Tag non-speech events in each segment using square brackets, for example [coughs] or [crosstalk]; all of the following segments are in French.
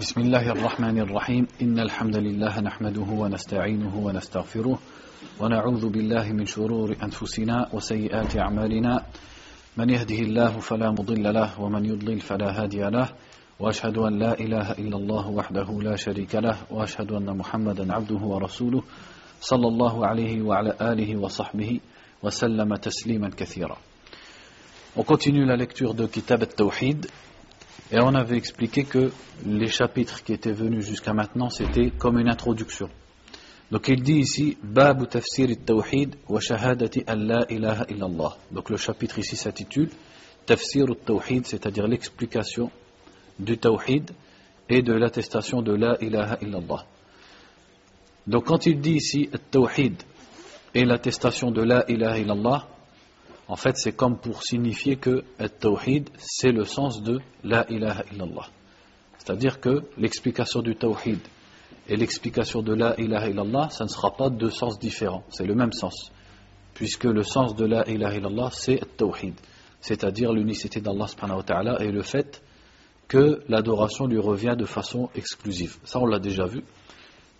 بسم الله الرحمن الرحيم. إن الحمد لله نحمده ونستعينه ونستغفره ونعوذ بالله من شرور أنفسنا وسيئات أعمالنا. من يهده الله فلا مضل له ومن يضلل فلا هادي له. وأشهد أن لا إله إلا الله وحده لا شريك له. وأشهد أن محمدا عبده ورسوله صلى الله عليه وعلى آله وصحبه وسلم تسليما كثيرا. On continue la lecture de Kitab Et on avait expliqué que les chapitres qui étaient venus jusqu'à maintenant, c'était comme une introduction. Donc il dit ici, Babu tafsir al-tawhid wa shahadati an la ilaha illallah. Donc le chapitre ici s'intitule Tafsir al-tawhid, c'est-à-dire l'explication du tawhid et de l'attestation de la ilaha illallah. Donc quand il dit ici al-tawhid et l'attestation de la ilaha illallah, en fait, c'est comme pour signifier que Tawhid, c'est le sens de La ilaha illallah. C'est-à-dire que l'explication du Tawhid et l'explication de La ilaha illallah, ça ne sera pas deux sens différents, c'est le même sens. Puisque le sens de La ilaha illallah, c'est Tawhid, c'est-à-dire l'unicité d'Allah et le fait que l'adoration lui revient de façon exclusive. Ça, on l'a déjà vu.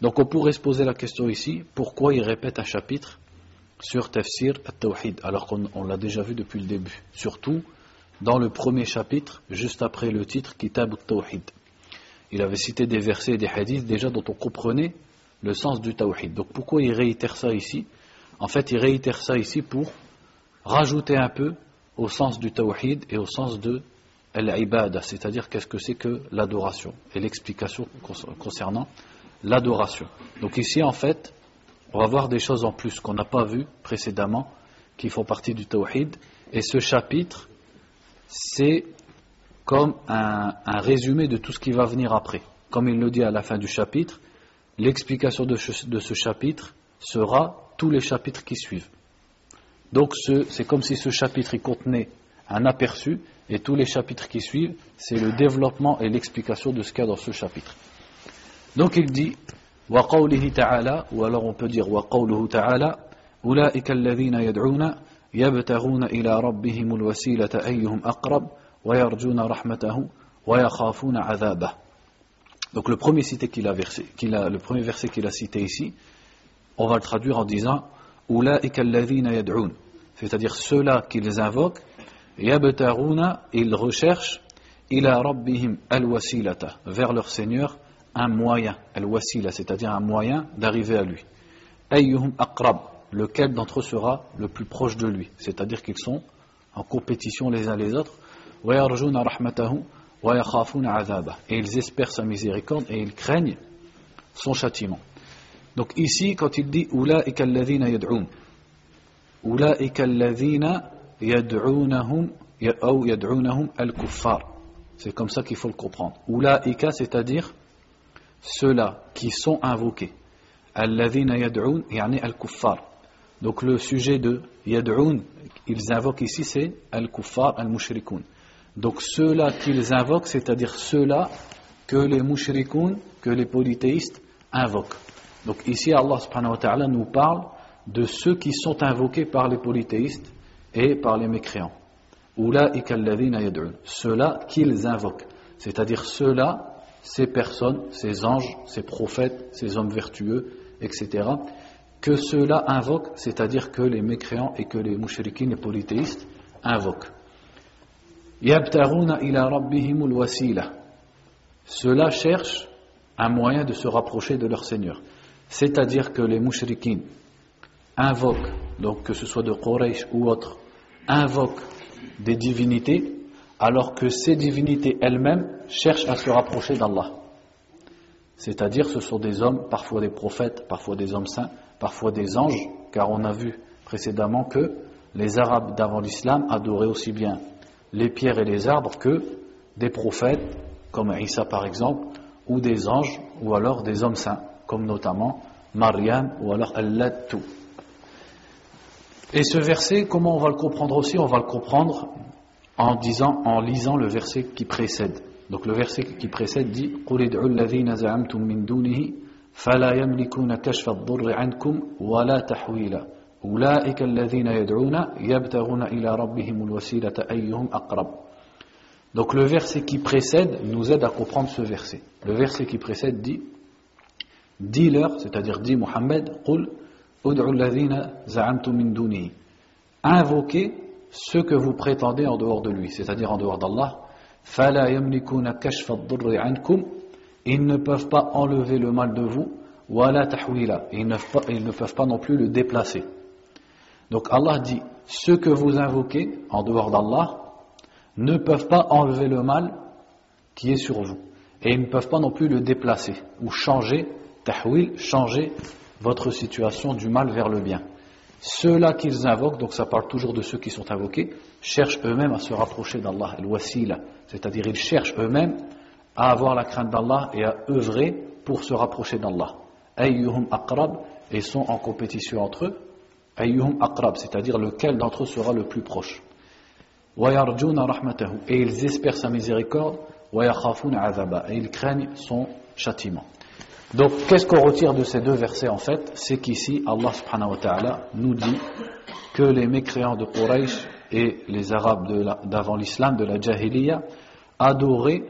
Donc, on pourrait se poser la question ici pourquoi il répète un chapitre sur Tafsir al-Tawhid, alors qu'on l'a déjà vu depuis le début. Surtout dans le premier chapitre, juste après le titre Kitab al-Tawhid. Il avait cité des versets et des hadiths déjà dont on comprenait le sens du Tawhid. Donc pourquoi il réitère ça ici? En fait, il réitère ça ici pour rajouter un peu au sens du Tawhid et au sens de l'ibada, c'est-à-dire qu'est-ce que c'est que l'adoration et l'explication concernant l'adoration. Donc ici, en fait, on va voir des choses en plus qu'on n'a pas vues précédemment, qui font partie du tawhid. Et ce chapitre, c'est comme un, résumé de tout ce qui va venir après. Comme il le dit à la fin du chapitre, l'explication de, ce chapitre sera tous les chapitres qui suivent. Donc c'est comme si ce chapitre contenait un aperçu et tous les chapitres qui suivent, c'est le développement et l'explication de ce qu'il y a dans ce chapitre. Donc il dit وقوله تعالى peut dire وقوله تعالى أولئك الذين يدعون يبتغون إلى ربهم الوسيلة أيهم أقرب ويرجون رحمته ويخافون عذابه Donc le premier, cité qu'il a versé, qu'il a, le premier verset qu'il a cité ici, on va le traduire en disant c'est-à-dire ceux-là qu'ils invoquent, yabtaruna, ils recherchent ila rabbihim al-wasilata, vers leur Seigneur un moyen, al-wasila, c'est-à-dire un moyen d'arriver à lui. Ayyuhum aqrab, lequel d'entre eux sera le plus proche de lui, c'est-à-dire qu'ils sont en compétition les uns les autres. Et ils espèrent sa miséricorde et ils craignent son châtiment. Donc ici, quand il dit yad'unahum yad'unahum al-kuffar. C'est comme ça qu'il faut le comprendre. Ulaika, c'est-à-dire ceux-là qui sont invoqués. Al-kuffar. Donc le sujet de yad'un, ils invoquent ici, c'est al-kuffar, al-mushrikun. Donc ceux-là qu'ils invoquent, c'est-à-dire ceux-là que les mushrikun, que les polythéistes invoquent. Donc ici, Allah subhanahu wa nous parle de ceux qui sont invoqués par les polythéistes et par les mécréants. Ceux-là qu'ils invoquent. C'est-à-dire ceux-là ces personnes, ces anges, ces prophètes, ces hommes vertueux, etc., que ceux-là invoquent, c'est-à-dire que les mécréants et que les mouchriquins, les polythéistes, invoquent. Ceux-là cherchent un moyen de se rapprocher de leur Seigneur. C'est-à-dire que les mouchriquins invoquent, donc que ce soit de Quraysh ou autre, invoquent des divinités alors que ces divinités elles-mêmes cherchent à se rapprocher d'Allah. C'est-à-dire ce sont des hommes, parfois des prophètes, parfois des hommes saints, parfois des anges, car on a vu précédemment que les Arabes d'avant l'islam adoraient aussi bien les pierres et les arbres que des prophètes, comme Isa par exemple, ou des anges, ou alors des hommes saints, comme notamment Mariam ou alors Al-Lattu. Et ce verset, comment on va le comprendre aussi? On va le comprendre en disant, en lisant le verset qui précède. Donc le verset qui précède dit قُلِ ادْعُوا الَّذِينَ زَعَمْتُم مِّن دُونِهِ فَلَا يَمْلِكُونَ كَشْفَ الضُّرِّ عَنكُمْ وَلَا تَحْوِيلًا أُولَئِكَ الَّذِينَ يَدْعُونَ يَبْتَغُونَ إِلَى رَبِّهِمُ الْوَسِيلَةَ أَيُّهُمْ أَقْرَبُ Donc le verset qui précède nous aide à comprendre ce verset. Le verset qui précède dit Dis-leur, c'est-à-dire dit Mohammed, Invoquez ce que vous prétendez en dehors de lui, c'est-à-dire en dehors d'Allah. Ils ne peuvent pas enlever le mal de vous, ils ne peuvent pas non plus le déplacer. Donc Allah dit, ceux que vous invoquez en dehors d'Allah ne peuvent pas enlever le mal qui est sur vous. Et ils ne peuvent pas non plus le déplacer ou changer, tahwil, changer votre situation du mal vers le bien. Ceux-là qu'ils invoquent, donc ça parle toujours de ceux qui sont invoqués, cherchent eux-mêmes à se rapprocher d'Allah, al-wasila, c'est-à-dire ils cherchent eux-mêmes à avoir la crainte d'Allah et à œuvrer pour se rapprocher d'Allah. Ayyuhum aqrab, et sont en compétition entre eux, ayyuhum aqrab, c'est-à-dire lequel d'entre eux sera le plus proche. Et ils espèrent sa miséricorde, et ils craignent son châtiment. Donc, qu'est-ce qu'on retire de ces deux versets en fait? C'est qu'ici, Allah subhanahu wa ta'ala nous dit que les mécréants de Quraysh et les Arabes d'avant l'islam, de la Jahiliya, adoraient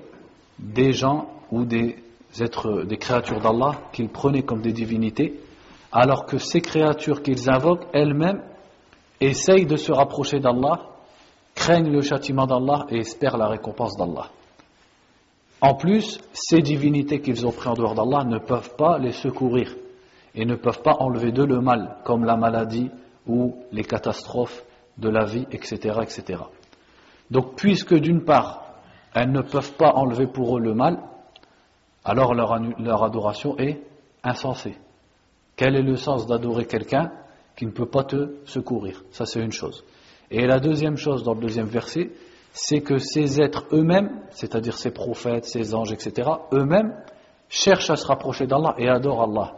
des gens ou des êtres, des créatures d'Allah qu'ils prenaient comme des divinités, alors que ces créatures qu'ils invoquent elles-mêmes essayent de se rapprocher d'Allah, craignent le châtiment d'Allah et espèrent la récompense d'Allah. En plus, ces divinités qu'ils ont pris en dehors d'Allah ne peuvent pas les secourir et ne peuvent pas enlever d'eux le mal, comme la maladie ou les catastrophes de la vie, etc. etc. Donc, puisque d'une part, elles ne peuvent pas enlever pour eux le mal, alors leur, leur adoration est insensée. Quel est le sens d'adorer quelqu'un qui ne peut pas te secourir? Ça, c'est une chose. Et la deuxième chose dans le deuxième verset, c'est que ces êtres eux-mêmes, c'est-à-dire ces prophètes, ces anges, etc., eux-mêmes cherchent à se rapprocher d'Allah et adorent Allah.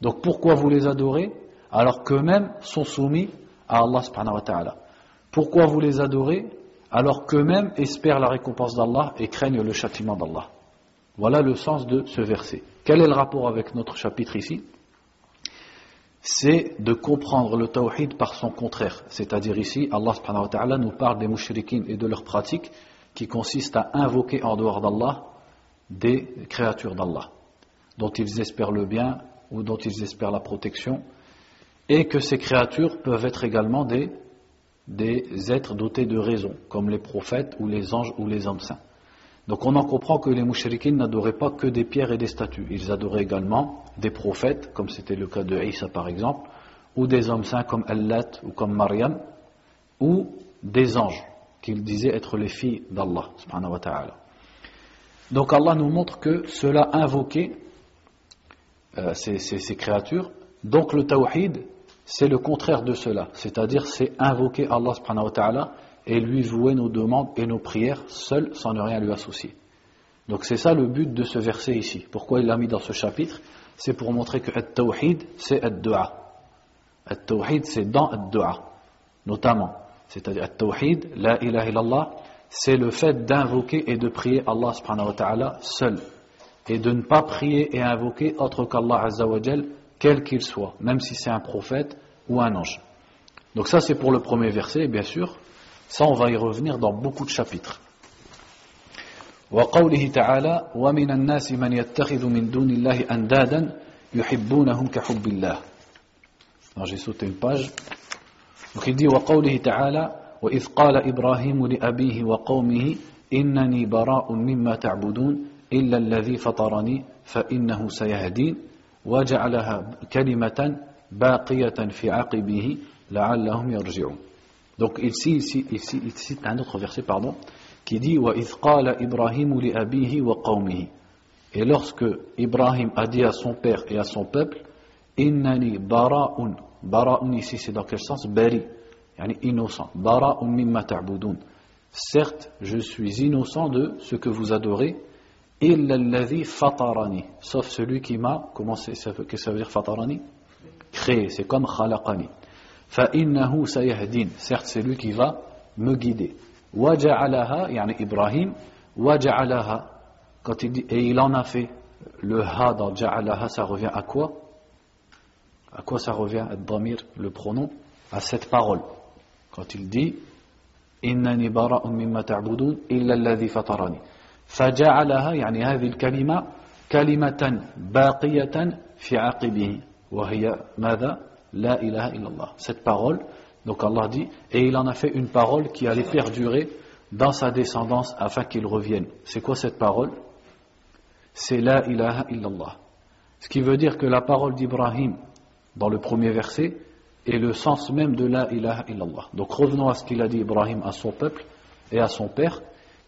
Donc pourquoi vous les adorez alors qu'eux-mêmes sont soumis à Allah subhanahu wa ta'ala? Pourquoi vous les adorez alors qu'eux-mêmes espèrent la récompense d'Allah et craignent le châtiment d'Allah? Voilà le sens de ce verset. Quel est le rapport avec notre chapitre ici? C'est de comprendre le tawhid par son contraire. C'est-à-dire ici, Allah subhanahu wa ta'ala nous parle des mouchriquines et de leurs pratiques qui consistent à invoquer en dehors d'Allah des créatures d'Allah, dont ils espèrent le bien ou dont ils espèrent la protection, et que ces créatures peuvent être également des, des êtres dotés de raison, comme les prophètes ou les anges ou les hommes saints. Donc on en comprend que les mouchriquines n'adoraient pas que des pierres et des statues. Ils adoraient également des prophètes, comme c'était le cas de Isa par exemple, ou des hommes saints comme Allat ou comme Maryam, ou des anges qu'ils disaient être les filles d'Allah. Donc Allah nous montre que cela invoquait euh, ces, ces, créatures. Donc le tawhid, c'est le contraire de cela. C'est-à-dire c'est invoquer Allah subhanahu wa ta'ala et lui vouer nos demandes et nos prières seul sans ne rien lui associer. Donc c'est ça le but de ce verset ici. Pourquoi il l'a mis dans ce chapitre? C'est pour montrer que At-Tawhid, c'est Ad-Du'a. At-Tawhid, c'est dans Ad-Du'a, notamment. C'est-à-dire At-Tawhid, La ilaha illallah, c'est le fait d'invoquer et de prier Allah subhanahu wa ta'ala seul. Et de ne pas prier et invoquer autre qu'Allah azza wa quel qu'il soit, même si c'est un prophète ou un ange. Donc ça c'est pour le premier verset, bien sûr. Ça, on va y revenir dans beaucoup de chapitres. وقوله تعالى ومن الناس من يتخذ من دون الله أندادا يحبونهم كحب الله j'ai sauté une وقوله تعالى وإذ قال إبراهيم لأبيه وقومه إنني براء مما تعبدون إلا الذي فطرني فإنه سيهدين وجعلها كلمة باقية في عقبه لعلهم يرجعون Donc ici, ici, ici, il cite un autre verset, pardon, qui dit. Et lorsque Ibrahim a dit à son père et à son peuple, innani bara'un, bara'un ici c'est dans quel sens? Bari, yani innocent, bara'un mimma ta'budun. Certes, je suis innocent de ce que vous adorez, fatarani, sauf celui qui m'a, comment c'est, que ça veut dire fatarani Créé, c'est comme khalaqani. فإنه سيهدين certes c'est lui qui va me guider وجعلها يعني إبراهيم وجعلها quand il dit et il en a fait le ha dans ja'alaha ça revient à quoi à quoi ça revient le pronom à cette parole quand il dit إنني براء مما تعبدون إلا الذي فطرني فجعلها يعني هذه الكلمة كلمة باقية في عقبه وهي ماذا La ilaha illallah. Cette parole, donc Allah dit, et il en a fait une parole qui allait perdurer dans sa descendance afin qu'il revienne. C'est quoi cette parole? C'est la ilaha illallah. Ce qui veut dire que la parole d'Ibrahim, dans le premier verset, est le sens même de la ilaha illallah. Donc revenons à ce qu'il a dit Ibrahim à son peuple et à son père,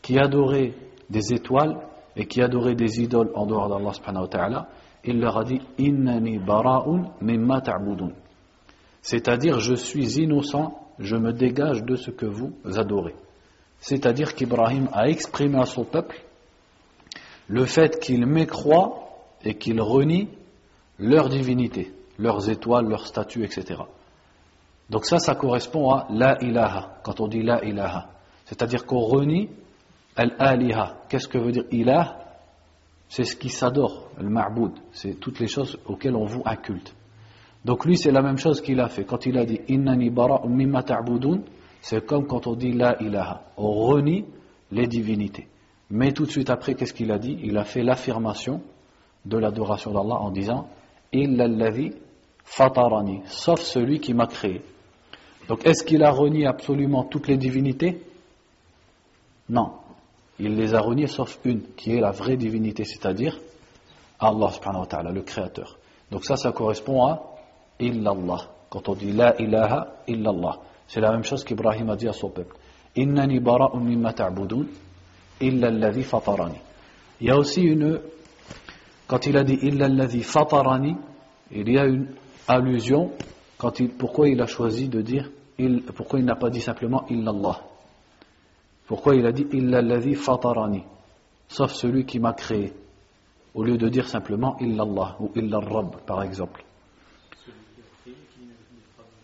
qui adorait des étoiles et qui adorait des idoles en dehors d'Allah subhanahu ta'ala. Il leur a dit, Innani bara'un mimma ta'budun. C'est-à-dire, je suis innocent, je me dégage de ce que vous adorez. C'est-à-dire qu'Ibrahim a exprimé à son peuple le fait qu'il mécroit et qu'il renie leur divinité, leurs étoiles, leurs statues, etc. Donc ça, ça correspond à la ilaha, quand on dit la ilaha. C'est-à-dire qu'on renie Al-aliha, qu'est-ce que veut dire ilah? C'est ce qui s'adore, le ma'boud, c'est toutes les choses auxquelles on vous inculte. Donc lui, c'est la même chose qu'il a fait. Quand il a dit Innani bara mimma c'est comme quand on dit la ilaha. On renie les divinités. Mais tout de suite après, qu'est-ce qu'il a dit? Il a fait l'affirmation de l'adoration d'Allah en disant Illa alladhi fatarani, sauf celui qui m'a créé. Donc est-ce qu'il a renié absolument toutes les divinités? Non. Il les a reniés sauf une, qui est la vraie divinité, c'est-à-dire Allah subhanahu wa ta'ala, le créateur. Donc ça, ça correspond à illallah. Quand on dit la ilaha illallah, c'est la même chose qu'Ibrahim a dit à son peuple. Innani bara'un mimma ta'budun illa alladhi fatarani. Il y a aussi une, quand il a dit illa alladhi fatarani, il y a une allusion, pourquoi il a choisi de dire, il, pourquoi il n'a pas dit simplement illallah? Pourquoi il a dit Illa fatarani? Sauf celui qui m'a créé. Au lieu de dire simplement Illallah ou Illa Rabb, par exemple.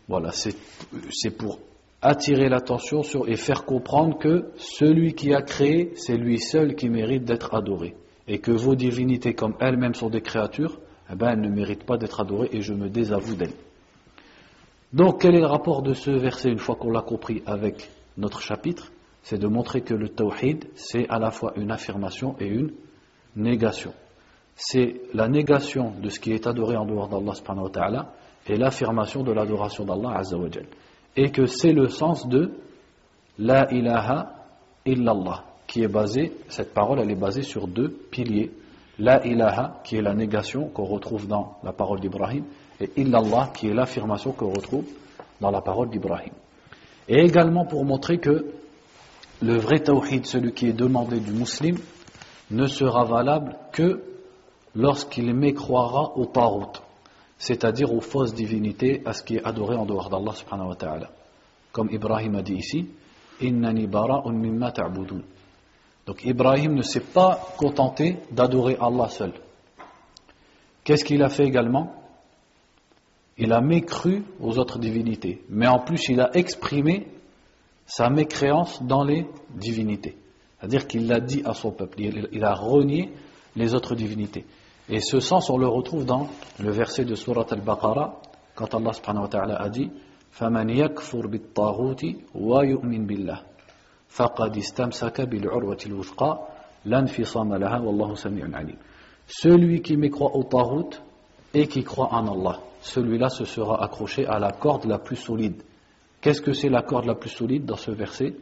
Voilà, c'est pour attirer l'attention sur et faire comprendre que celui qui a créé, c'est lui seul qui mérite d'être adoré. Et que vos divinités, comme elles-mêmes sont des créatures, eh ben, elles ne méritent pas d'être adorées et je me désavoue d'elles. Donc, quel est le rapport de ce verset une fois qu'on l'a compris avec notre chapitre? C'est de montrer que le tawhid, c'est à la fois une affirmation et une négation. C'est la négation de ce qui est adoré en dehors d'Allah subhanahu wa ta'ala et l'affirmation de l'adoration d'Allah azza wa Et que c'est le sens de la ilaha illallah, qui est basé, cette parole elle est basée sur deux piliers. La ilaha, qui est la négation qu'on retrouve dans la parole d'Ibrahim, et illallah, qui est l'affirmation qu'on retrouve dans la parole d'Ibrahim. Et également pour montrer que le vrai tawhid, celui qui est demandé du musulman, ne sera valable que lorsqu'il mécroira au tarot, c'est-à-dire aux fausses divinités, à ce qui est adoré en dehors d'Allah. Comme Ibrahim a dit ici, Innani bara'un mimma ta'budun. Donc Ibrahim ne s'est pas contenté d'adorer Allah seul. Qu'est-ce qu'il a fait également? Il a mécru aux autres divinités, mais en plus il a exprimé sa mécréance dans les divinités. C'est-à-dire qu'il l'a dit à son peuple, il, a renié les autres divinités. Et ce sens, on le retrouve dans le verset de Surat al-Baqarah, quand Allah subhanahu wa ta'ala a dit فَمَنْ يَكْفُرْ بِالطَّاغُوتِ وَيُؤْمِنْ بِاللَّهِ فَقَدْ اسْتَمْسَكَ بِالْعُرْوَةِ الْوُثْقَى لَنْفِصَامَ لَهَا وَاللَّهُ سَمِيعٌ عَلِيمٌ Celui qui mécroit au Tarout et qui croit en Allah, celui-là se sera accroché à la corde la plus solide. Qu'est-ce que c'est la corde la plus solide dans ce verset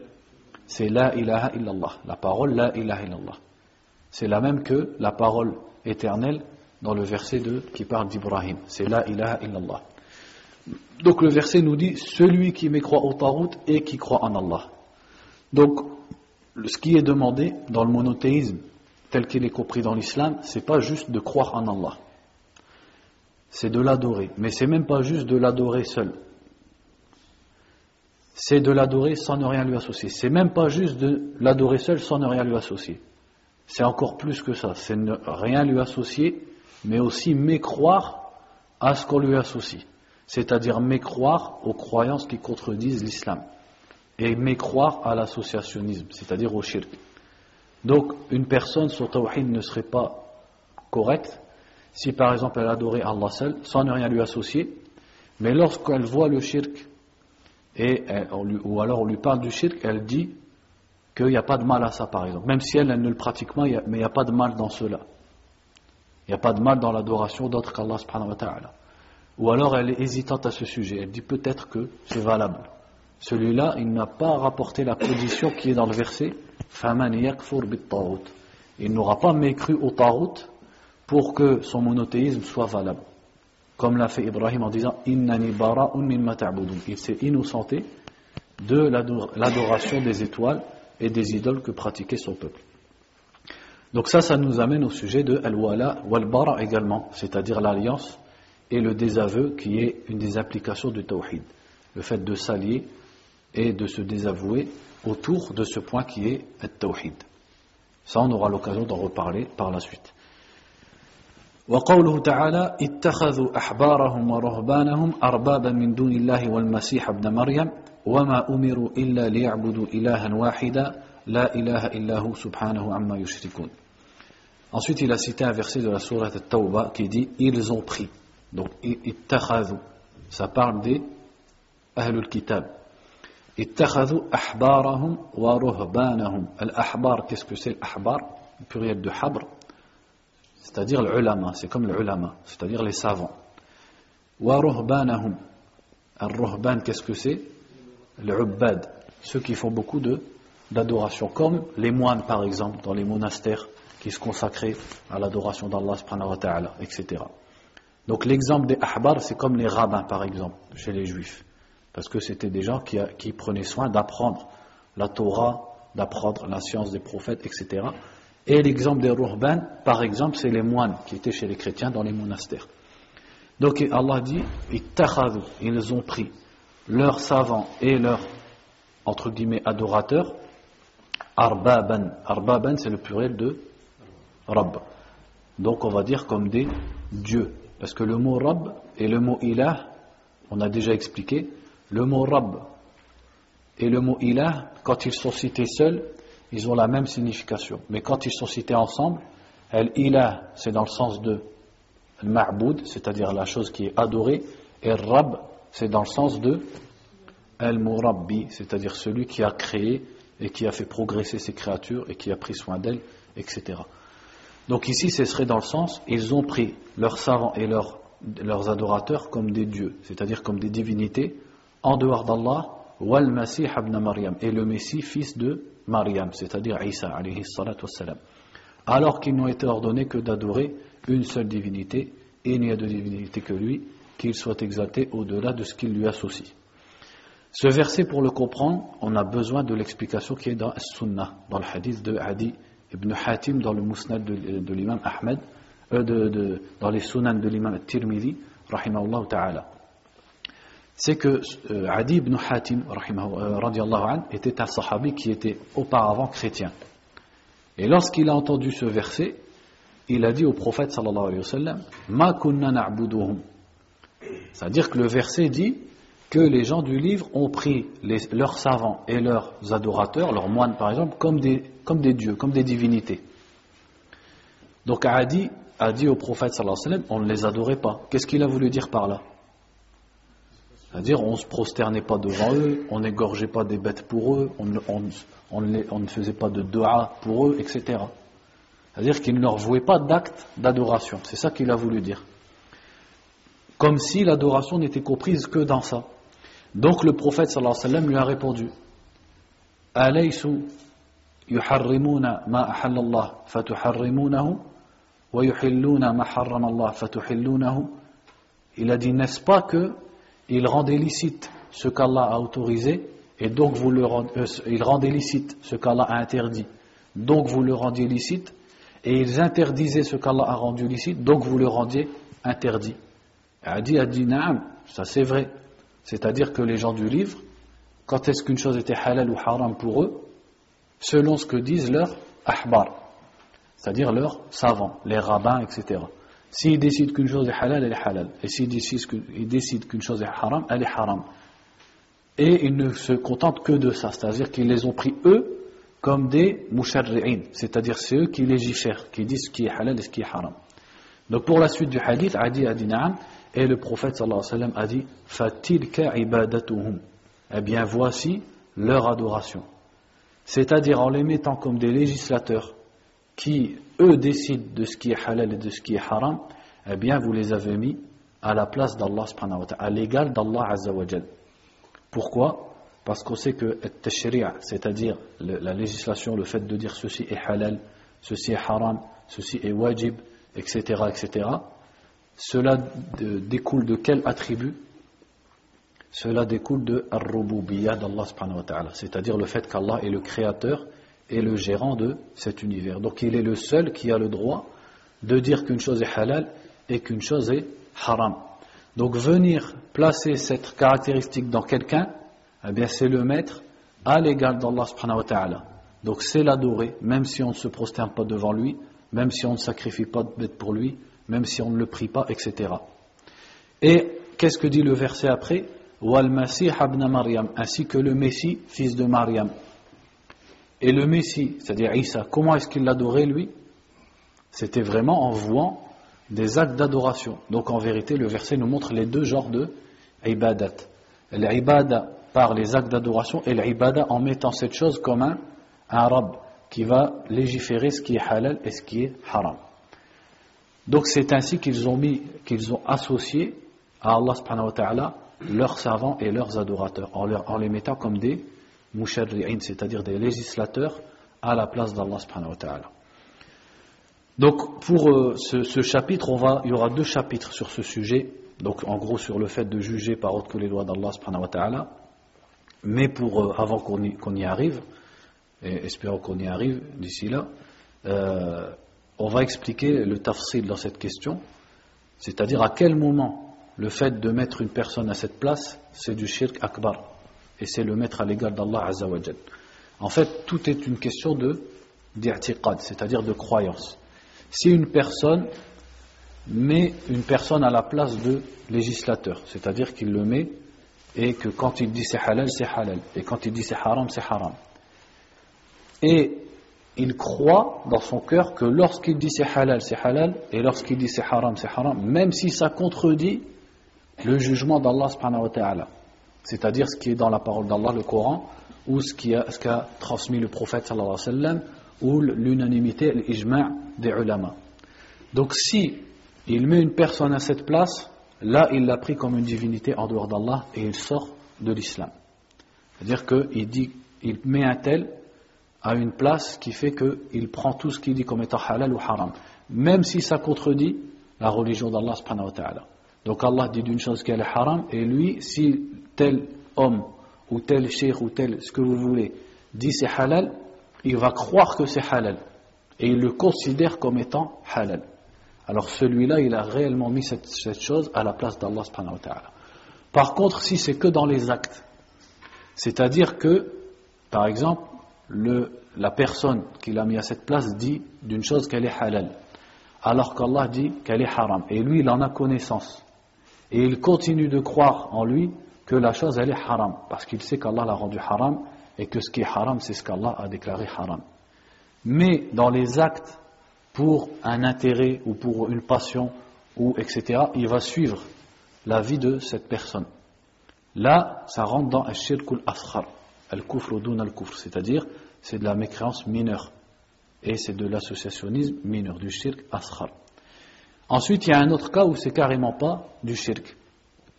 C'est la ilaha illallah, la parole la ilaha illallah. C'est la même que la parole éternelle dans le verset 2 qui parle d'Ibrahim. C'est la ilaha illallah. Donc le verset nous dit celui qui mécroit au Tarout et qui croit en Allah. Donc ce qui est demandé dans le monothéisme tel qu'il est compris dans l'islam, c'est pas juste de croire en Allah. C'est de l'adorer. Mais c'est même pas juste de l'adorer seul c'est de l'adorer sans ne rien lui associer. C'est même pas juste de l'adorer seul sans ne rien lui associer. C'est encore plus que ça. C'est ne rien lui associer, mais aussi mécroire à ce qu'on lui associe. C'est-à-dire mécroire aux croyances qui contredisent l'islam. Et mécroire à l'associationnisme, c'est-à-dire au shirk. Donc, une personne, son tawhid ne serait pas correcte si par exemple elle adorait Allah seul, sans ne rien lui associer, mais lorsqu'elle voit le shirk et ou alors on lui parle du shirk, elle dit qu'il n'y a pas de mal à ça par exemple. Même si elle, elle ne le pratique pas, mais il n'y a pas de mal dans cela. Il n'y a pas de mal dans l'adoration d'autres qu'Allah subhanahu wa ta'ala. Ou alors elle est hésitante à ce sujet. Elle dit peut-être que c'est valable. Celui-là, il n'a pas rapporté la position qui est dans le verset Il n'aura pas mécru au Tarut pour que son monothéisme soit valable. Comme l'a fait Ibrahim en disant Il s'est innocenté de l'adoration des étoiles et des idoles que pratiquait son peuple. Donc ça, ça nous amène au sujet de Al-Wala wal-Bara également, c'est-à-dire l'alliance et le désaveu qui est une des applications du Tawhid. Le fait de s'allier et de se désavouer autour de ce point qui est le Tawhid. Ça, on aura l'occasion d'en reparler par la suite. وقوله تعالى اتخذوا أحبارهم ورهبانهم أربابا من دون الله والمسيح ابن مريم وما أمروا إلا ليعبدوا إلها واحدا لا إله إلا هو سبحانه عما يشركون Ensuite, il a cité un verset de la sourate Tawbah qui dit Ils ont pris. Donc, ittakhadhu. Ça parle des Ahlul Kitab. Ittakhadhu ahbarahum wa ruhbanahum. Al-ahbar, qu'est-ce que c'est l'ahbar Le pluriel de habr. C'est-à-dire l'ulama. C'est comme l'ulama. C'est-à-dire les savants. Wa ruhbanahum. Al-ruhban, qu'est-ce que c'est L'ubbad. Ceux qui font beaucoup d'adoration. Comme les moines, par exemple, dans les monastères qui se consacraient à l'adoration d'Allah etc. Donc l'exemple des ahbar, c'est comme les rabbins par exemple, chez les juifs. Parce que c'était des gens qui, qui prenaient soin d'apprendre la Torah, d'apprendre la science des prophètes, etc. Et l'exemple des ruhban, par exemple, c'est les moines qui étaient chez les chrétiens dans les monastères. Donc Allah dit, ils ont pris leurs savants et leurs, entre guillemets, adorateurs, arbaban. Arbaban, c'est le pluriel de Rab. Donc on va dire comme des dieux. Parce que le mot Rab et le mot Ilah, on a déjà expliqué, le mot Rab et le mot Ilah, quand ils sont cités seuls, ils ont la même signification. Mais quand ils sont cités ensemble, El Ilah, c'est dans le sens de Ma'boud, c'est-à-dire la chose qui est adorée, et Rab, c'est dans le sens de El Murabbi, c'est-à-dire celui qui a créé et qui a fait progresser ses créatures et qui a pris soin d'elles, etc. Donc ici, ce serait dans le sens, ils ont pris leurs savants et leurs, adorateurs comme des dieux, c'est-à-dire comme des divinités, en dehors d'Allah, wal Masih ibn Maryam, et le Messie, fils de Maryam, c'est-à-dire Isa, alayhi. Alors qu'ils n'ont été ordonnés que d'adorer une seule divinité, et il n'y a de divinité que lui, qu'il soit exalté au-delà de ce qu'il lui associe. Ce verset, pour le comprendre, on a besoin de l'explication qui est dans Sunnah, dans le hadith de Hadi Ibn Hatim dans le Musnad de, l'imam Ahmed, euh, de, dans les Sunan de l'imam Tirmidhi, rahimahullah ta'ala. C'est que euh, ibn Hatim, euh, était un sahabi qui était auparavant chrétien. Et lorsqu'il a entendu ce verset, il a dit au prophète sallallahu alayhi wa sallam, Ma kunna na'buduhum. C'est-à-dire que le verset dit que les gens du livre ont pris leurs savants et leurs adorateurs, leurs moines par exemple, comme des, dieux, comme des divinités. Donc Adi a dit au prophète on ne les adorait pas. Qu'est-ce qu'il a voulu dire par là? C'est-à-dire on ne se prosternait pas devant eux, on n'égorgeait pas des bêtes pour eux, on, on, ne faisait pas de dua pour eux, etc. C'est-à-dire qu'il ne leur vouait pas d'acte d'adoration. C'est ça qu'il a voulu dire. Comme si l'adoration n'était comprise que dans ça. Donc le prophète sallallahu alayhi lui a répondu Alaysu yuharrimuna ma ahallallah fatuharrimunahu wa yuhilluna ma harramallah fatuhillunahu Il a dit n'est-ce pas que il rendait licite ce qu'Allah a autorisé et donc vous le rendez, euh, il rendait licite ce qu'Allah a interdit donc vous le rendiez licite et ils interdisaient ce qu'Allah a rendu licite donc vous le rendiez interdit. Adi a dit naam ça c'est vrai c'est-à-dire que les gens du livre, quand est-ce qu'une chose était halal ou haram pour eux? Selon ce que disent leurs ahbar, c'est-à-dire leurs savants, les rabbins, etc. S'ils décident qu'une chose est halal, elle est halal. Et s'ils décident qu'une chose est haram, elle est haram. Et ils ne se contentent que de ça, c'est-à-dire qu'ils les ont pris eux comme des musharri'in, c'est-à-dire c'est eux qui légifèrent, qui disent ce qui est halal et ce qui est haram. Donc pour la suite du hadith, Adi a et le prophète sallallahu alayhi wa sallam a dit Fatilka ibadatuhum. eh bien voici leur adoration. C'est-à-dire en les mettant comme des législateurs qui, eux, décident de ce qui est halal et de ce qui est haram, eh bien vous les avez mis à la place d'Allah, à l'égal d'Allah Azzawajal. Pourquoi? Parce qu'on sait que c'est-à-dire la législation, le fait de dire ceci est halal, ceci est haram, ceci est wajib, etc., etc., cela découle de quel attribut? Cela découle de ar-rububiyyah d'Allah c'est-à-dire le fait qu'Allah est le créateur et le gérant de cet univers. Donc il est le seul qui a le droit de dire qu'une chose est halal et qu'une chose est haram. Donc venir placer cette caractéristique dans quelqu'un, eh bien c'est le mettre à l'égal d'Allah subhanahu. Donc c'est l'adorer, même si on ne se prosterne pas devant lui, même si on ne sacrifie pas de pour lui, même si on ne le prie pas, etc. Et qu'est-ce que dit le verset après? Maryam, ainsi que le Messie, fils de Maryam. Et le Messie, c'est-à-dire Isa, comment est-ce qu'il l'adorait lui? C'était vraiment en vouant des actes d'adoration. Donc en vérité, le verset nous montre les deux genres de ibadat. L'ibada par les actes d'adoration et l'ibada en mettant cette chose comme un, un qui va légiférer ce qui est halal et ce qui est haram. Donc c'est ainsi qu'ils ont mis, qu'ils ont associé à Allah subhanahu wa ta'ala leurs savants et leurs adorateurs, en, les mettant comme des musharri'in, c'est-à-dire des législateurs à la place d'Allah subhanahu wa ta'ala. Donc pour euh, ce, chapitre, on va, il y aura deux chapitres sur ce sujet. Donc en gros sur le fait de juger par autre que les lois d'Allah subhanahu wa ta'ala. Mais pour, euh, avant qu'on y, arrive, et espérons qu'on y arrive d'ici là, euh, on va expliquer le tafsil dans cette question, c'est-à-dire à quel moment le fait de mettre une personne à cette place, c'est du shirk akbar, et c'est le mettre à l'égal d'Allah azawajal. En fait, tout est une question de d'irtiqad, c'est-à-dire de croyance. Si une personne met une personne à la place de législateur, c'est-à-dire qu'il le met et que quand il dit c'est halal, c'est halal, et quand il dit c'est haram, c'est haram. Et il croit dans son cœur que lorsqu'il dit c'est halal, c'est halal, et lorsqu'il dit c'est haram, c'est haram, même si ça contredit le jugement d'Allah subhanahu wa ta'ala. C'est-à-dire ce qui est dans la parole d'Allah, le Coran, ou ce qu'a transmis le prophète sallallahu alayhi wa sallam, ou l'unanimité, l'ijma' des ulama. Donc si il met une personne à cette place, là il l'a pris comme une divinité en dehors d'Allah et il sort de l'islam. C'est-à-dire qu'il met un tel à une place qui fait qu'il prend tout ce qu'il dit comme étant halal ou haram, même si ça contredit la religion d'Allah subhanahu wa ta'ala. Donc Allah dit d'une chose qu'elle est haram, et lui, si tel homme, ou tel cheikh, ou tel, ce que vous voulez, dit c'est halal, il va croire que c'est halal et il le considère comme étant halal. Alors celui-là, il a réellement mis cette, chose à la place d'Allah subhanahu wa ta'ala. Par contre, si c'est que dans les actes, c'est-à-dire que, par exemple, le, la personne qui l'a mis à cette place dit d'une chose qu'elle est halal, alors qu'Allah dit qu'elle est haram, et lui, il en a connaissance. Et il continue de croire en lui que la chose, elle est haram, parce qu'il sait qu'Allah l'a rendu haram, et que ce qui est haram, c'est ce qu'Allah a déclaré haram. Mais dans les actes, pour un intérêt ou pour une passion, ou etc., il va suivre la vie de cette personne. Là, ça rentre dans al-shirk al-askhar, al-kufr dun al-kufr, c'est-à-dire c'est de la mécréance mineure et c'est de l'associationnisme mineur, du shirk askhar. Ensuite, il y a un autre cas où c'est carrément pas du shirk.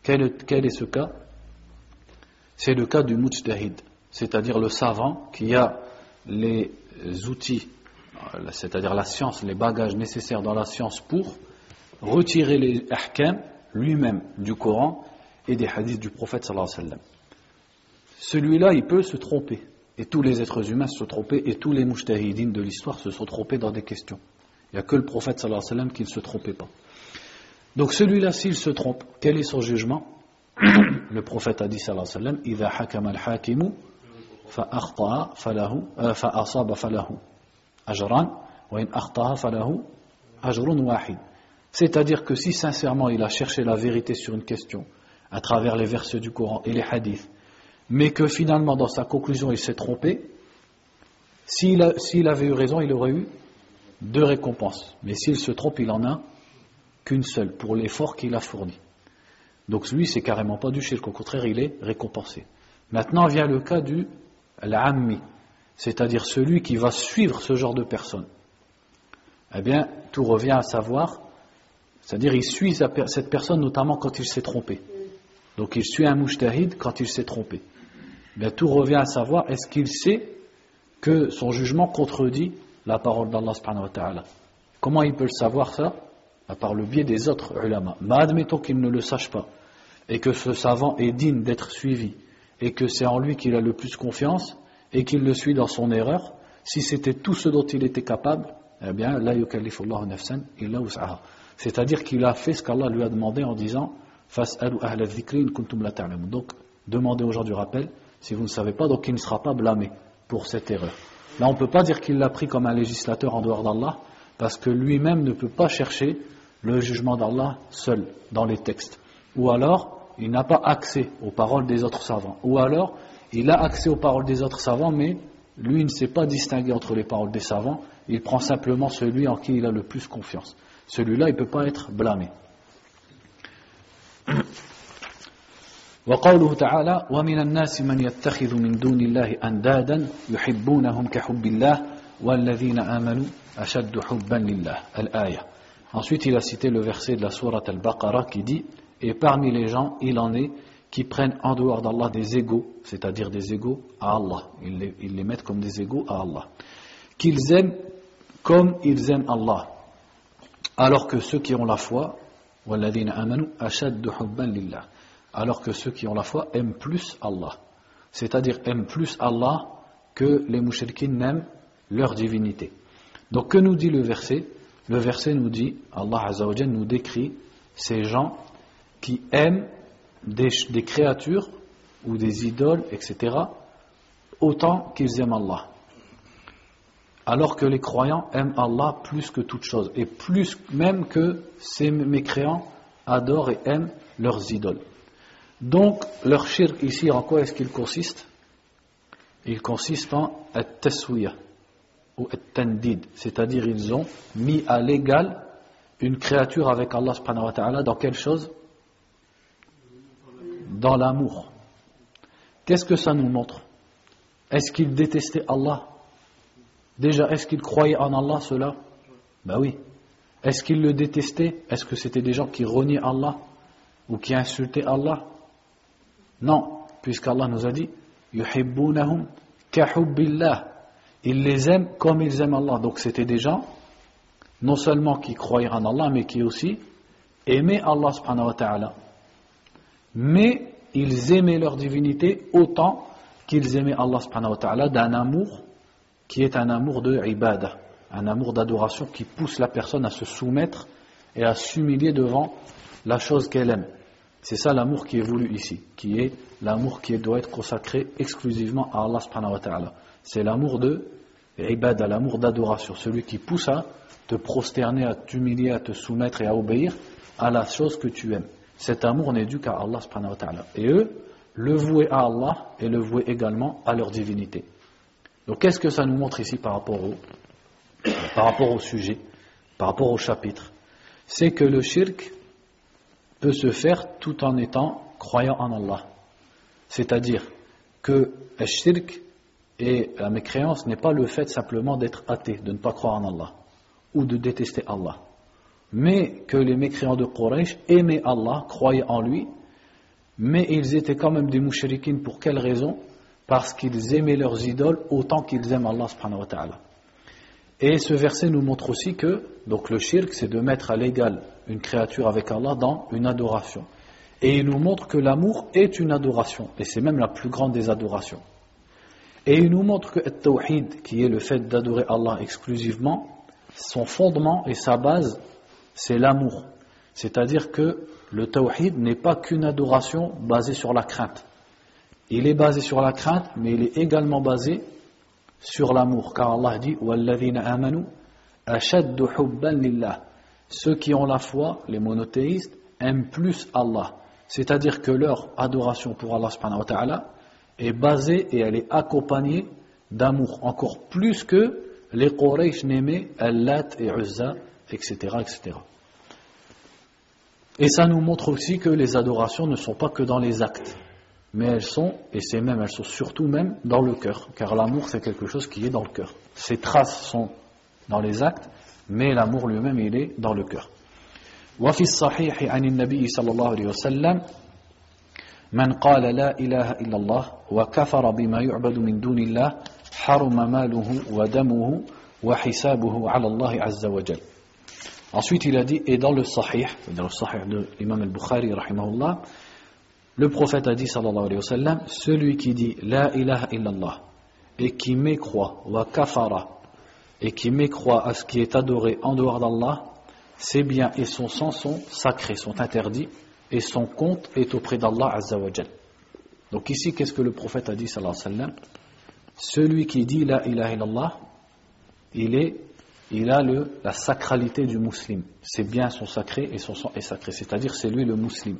Quel est, ce cas? C'est le cas du mujtahid c'est-à-dire le savant qui a les outils, c'est-à-dire la science, les bagages nécessaires dans la science pour retirer les ahkam lui-même du Coran et des hadiths du prophète. Celui-là, il peut se tromper. Et tous les êtres humains se sont trompés et tous les mujtahidines de l'histoire se sont trompés dans des questions. Il n'y a que le prophète sallallahu alayhi wa sallam qui ne se trompait pas. Donc celui-là, s'il se trompe, quel est son jugement? [coughs] Le prophète a dit sallallahu alayhi wa sallam euh, C'est-à-dire que si sincèrement il a cherché la vérité sur une question à travers les versets du Coran et les hadiths mais que finalement dans sa conclusion il s'est trompé, s'il avait eu raison, il aurait eu deux récompenses. Mais s'il se trompe, il en a qu'une seule pour l'effort qu'il a fourni. Donc lui, c'est carrément pas du shirk, au contraire, il est récompensé. Maintenant vient le cas du l'ammi, c'est-à-dire celui qui va suivre ce genre de personne. Eh bien, tout revient à savoir, c'est-à-dire il suit cette personne notamment quand il s'est trompé. Donc il suit un mujtahid quand il s'est trompé. Bien, tout revient à savoir, est-ce qu'il sait que son jugement contredit la parole d'Allah subhanahu wa Comment il peut le savoir ça? Par le biais des autres ulama. Mais admettons qu'il ne le sache pas et que ce savant est digne d'être suivi et que c'est en lui qu'il a le plus confiance et qu'il le suit dans son erreur, si c'était tout ce dont il était capable, eh bien, la nafsan illa C'est-à-dire qu'il a fait ce qu'Allah lui a demandé en disant donc, demandez aux gens du rappel si vous ne savez pas, donc il ne sera pas blâmé pour cette erreur. Là, on ne peut pas dire qu'il l'a pris comme un législateur en dehors d'Allah, parce que lui-même ne peut pas chercher le jugement d'Allah seul dans les textes. Ou alors, il n'a pas accès aux paroles des autres savants. Ou alors, il a accès aux paroles des autres savants, mais lui ne sait pas distinguer entre les paroles des savants, il prend simplement celui en qui il a le plus confiance. Celui-là, il ne peut pas être blâmé. وقوله تعالى ومن الناس من يتخذ من دون الله أندادا يحبونهم كحب الله والذين آمنوا أشد حبا لله الآية Ensuite, il a cité le verset de la sourate Al-Baqarah qui dit Et parmi les gens, il en est qui prennent en dehors d'Allah des égaux, c'est-à-dire des égaux à Allah. Ils les, ils les mettent comme des égaux à Allah. Qu'ils aiment comme ils aiment Allah. Alors que ceux qui ont la foi, وَالَّذِينَ آمَنُوا أَشَدُّ حُبًّا لِلَّهِ alors que ceux qui ont la foi aiment plus Allah. C'est-à-dire aiment plus Allah que les mouchriquins n'aiment leur divinité. Donc que nous dit le verset? Le verset nous dit, Allah Azzawajal nous décrit ces gens qui aiment des, des créatures ou des idoles, etc., autant qu'ils aiment Allah. Alors que les croyants aiment Allah plus que toute chose, et plus même que ces mécréants adorent et aiment leurs idoles. Donc, leur shirk ici, en quoi est-ce qu'il consiste? Il consiste en at-taswiya ou at-tandid, c'est-à-dire ils ont mis à l'égal une créature avec Allah subhanahu wa ta'ala dans quelle chose? Dans l'amour. Qu'est-ce que ça nous montre? Est-ce qu'ils détestaient Allah? Déjà, est-ce qu'ils croyaient en Allah, cela Ben oui. Est-ce qu'ils le détestaient? Est-ce que c'était des gens qui reniaient Allah ou qui insultaient Allah? Non, puisqu'Allah nous a dit yuhibbunahum. Ils les aiment comme ils aiment Allah. Donc c'était des gens non seulement qui croyaient en Allah, mais qui aussi aimaient Allah subhanahu wa ta'ala. Mais ils aimaient leur divinité autant qu'ils aimaient Allah d'un amour qui est un amour de ibadah, un amour d'adoration qui pousse la personne à se soumettre et à s'humilier devant la chose qu'elle aime. C'est ça l'amour qui est voulu ici, qui est l'amour qui doit être consacré exclusivement à Allah subhanahu wa. C'est l'amour de ibada, l'amour d'adoration, celui qui pousse à te prosterner, à t'humilier, à te soumettre et à obéir à la chose que tu aimes. Cet amour n'est dû qu'à Allah. Et eux, le vouer à Allah et le vouer également à leur divinité. Donc qu'est-ce que ça nous montre ici par rapport au, par rapport au sujet, par rapport au chapitre? C'est que le shirk, se faire tout en étant croyant en Allah. C'est-à-dire que le shirk et la mécréance n'est pas le fait simplement d'être athée, de ne pas croire en Allah ou de détester Allah. Mais que les mécréants de Quraysh aimaient Allah, croyaient en lui, mais ils étaient quand même des mouchriquines pour quelle raison? Parce qu'ils aimaient leurs idoles autant qu'ils aiment Allah. Et ce verset nous montre aussi que donc le shirk, c'est de mettre à l'égal une créature avec Allah dans une adoration. Et il nous montre que l'amour est une adoration, et c'est même la plus grande des adorations. Et il nous montre que le tawhid, qui est le fait d'adorer Allah exclusivement, son fondement et sa base, c'est l'amour. C'est-à-dire que le tawhid n'est pas qu'une adoration basée sur la crainte. Il est basé sur la crainte, mais il est également basé sur l'amour, car Allah dit amanu Ceux qui ont la foi, les monothéistes, aiment plus Allah. C'est-à-dire que leur adoration pour Allah subhanahu wa ta'ala est basée et elle est accompagnée d'amour, encore plus que les Quraysh n'aimaient Allat et Uzza, etc., etc. Et ça nous montre aussi que les adorations ne sont pas que dans les actes, mais elles sont, et c'est même, elles sont surtout même dans le cœur, car l'amour c'est quelque chose qui est dans le cœur. Ces traces sont dans les actes, mais l'amour lui-même il est dans le cœur. وفي الصحيح عن النبي صلى الله عليه وسلم من قال لا إله إلا الله وكفر بما يعبد من دون الله حرم ماله ودمه وحسابه على الله عز وجل Ensuite, il a dit, et dans le Sahih, c'est-à-dire le Sahih de l'imam al-Bukhari, rahimahullah, le prophète a dit, sallallahu alayhi wa sallam, celui qui dit La ilaha illallah et qui mécroit, wa kafara, et qui mécroit à ce qui est adoré en dehors d'Allah, ses biens et son sang sont sacrés, sont interdits, et son compte est auprès d'Allah Azzawajal. Donc ici, qu'est-ce que le prophète a dit, sallallahu alayhi wa sallam? Celui qui dit La ilaha illallah, il est il a le, la sacralité du musulman. Ses biens sont sacrés et son sang est sacré, c'est-à-dire c'est lui le musulman.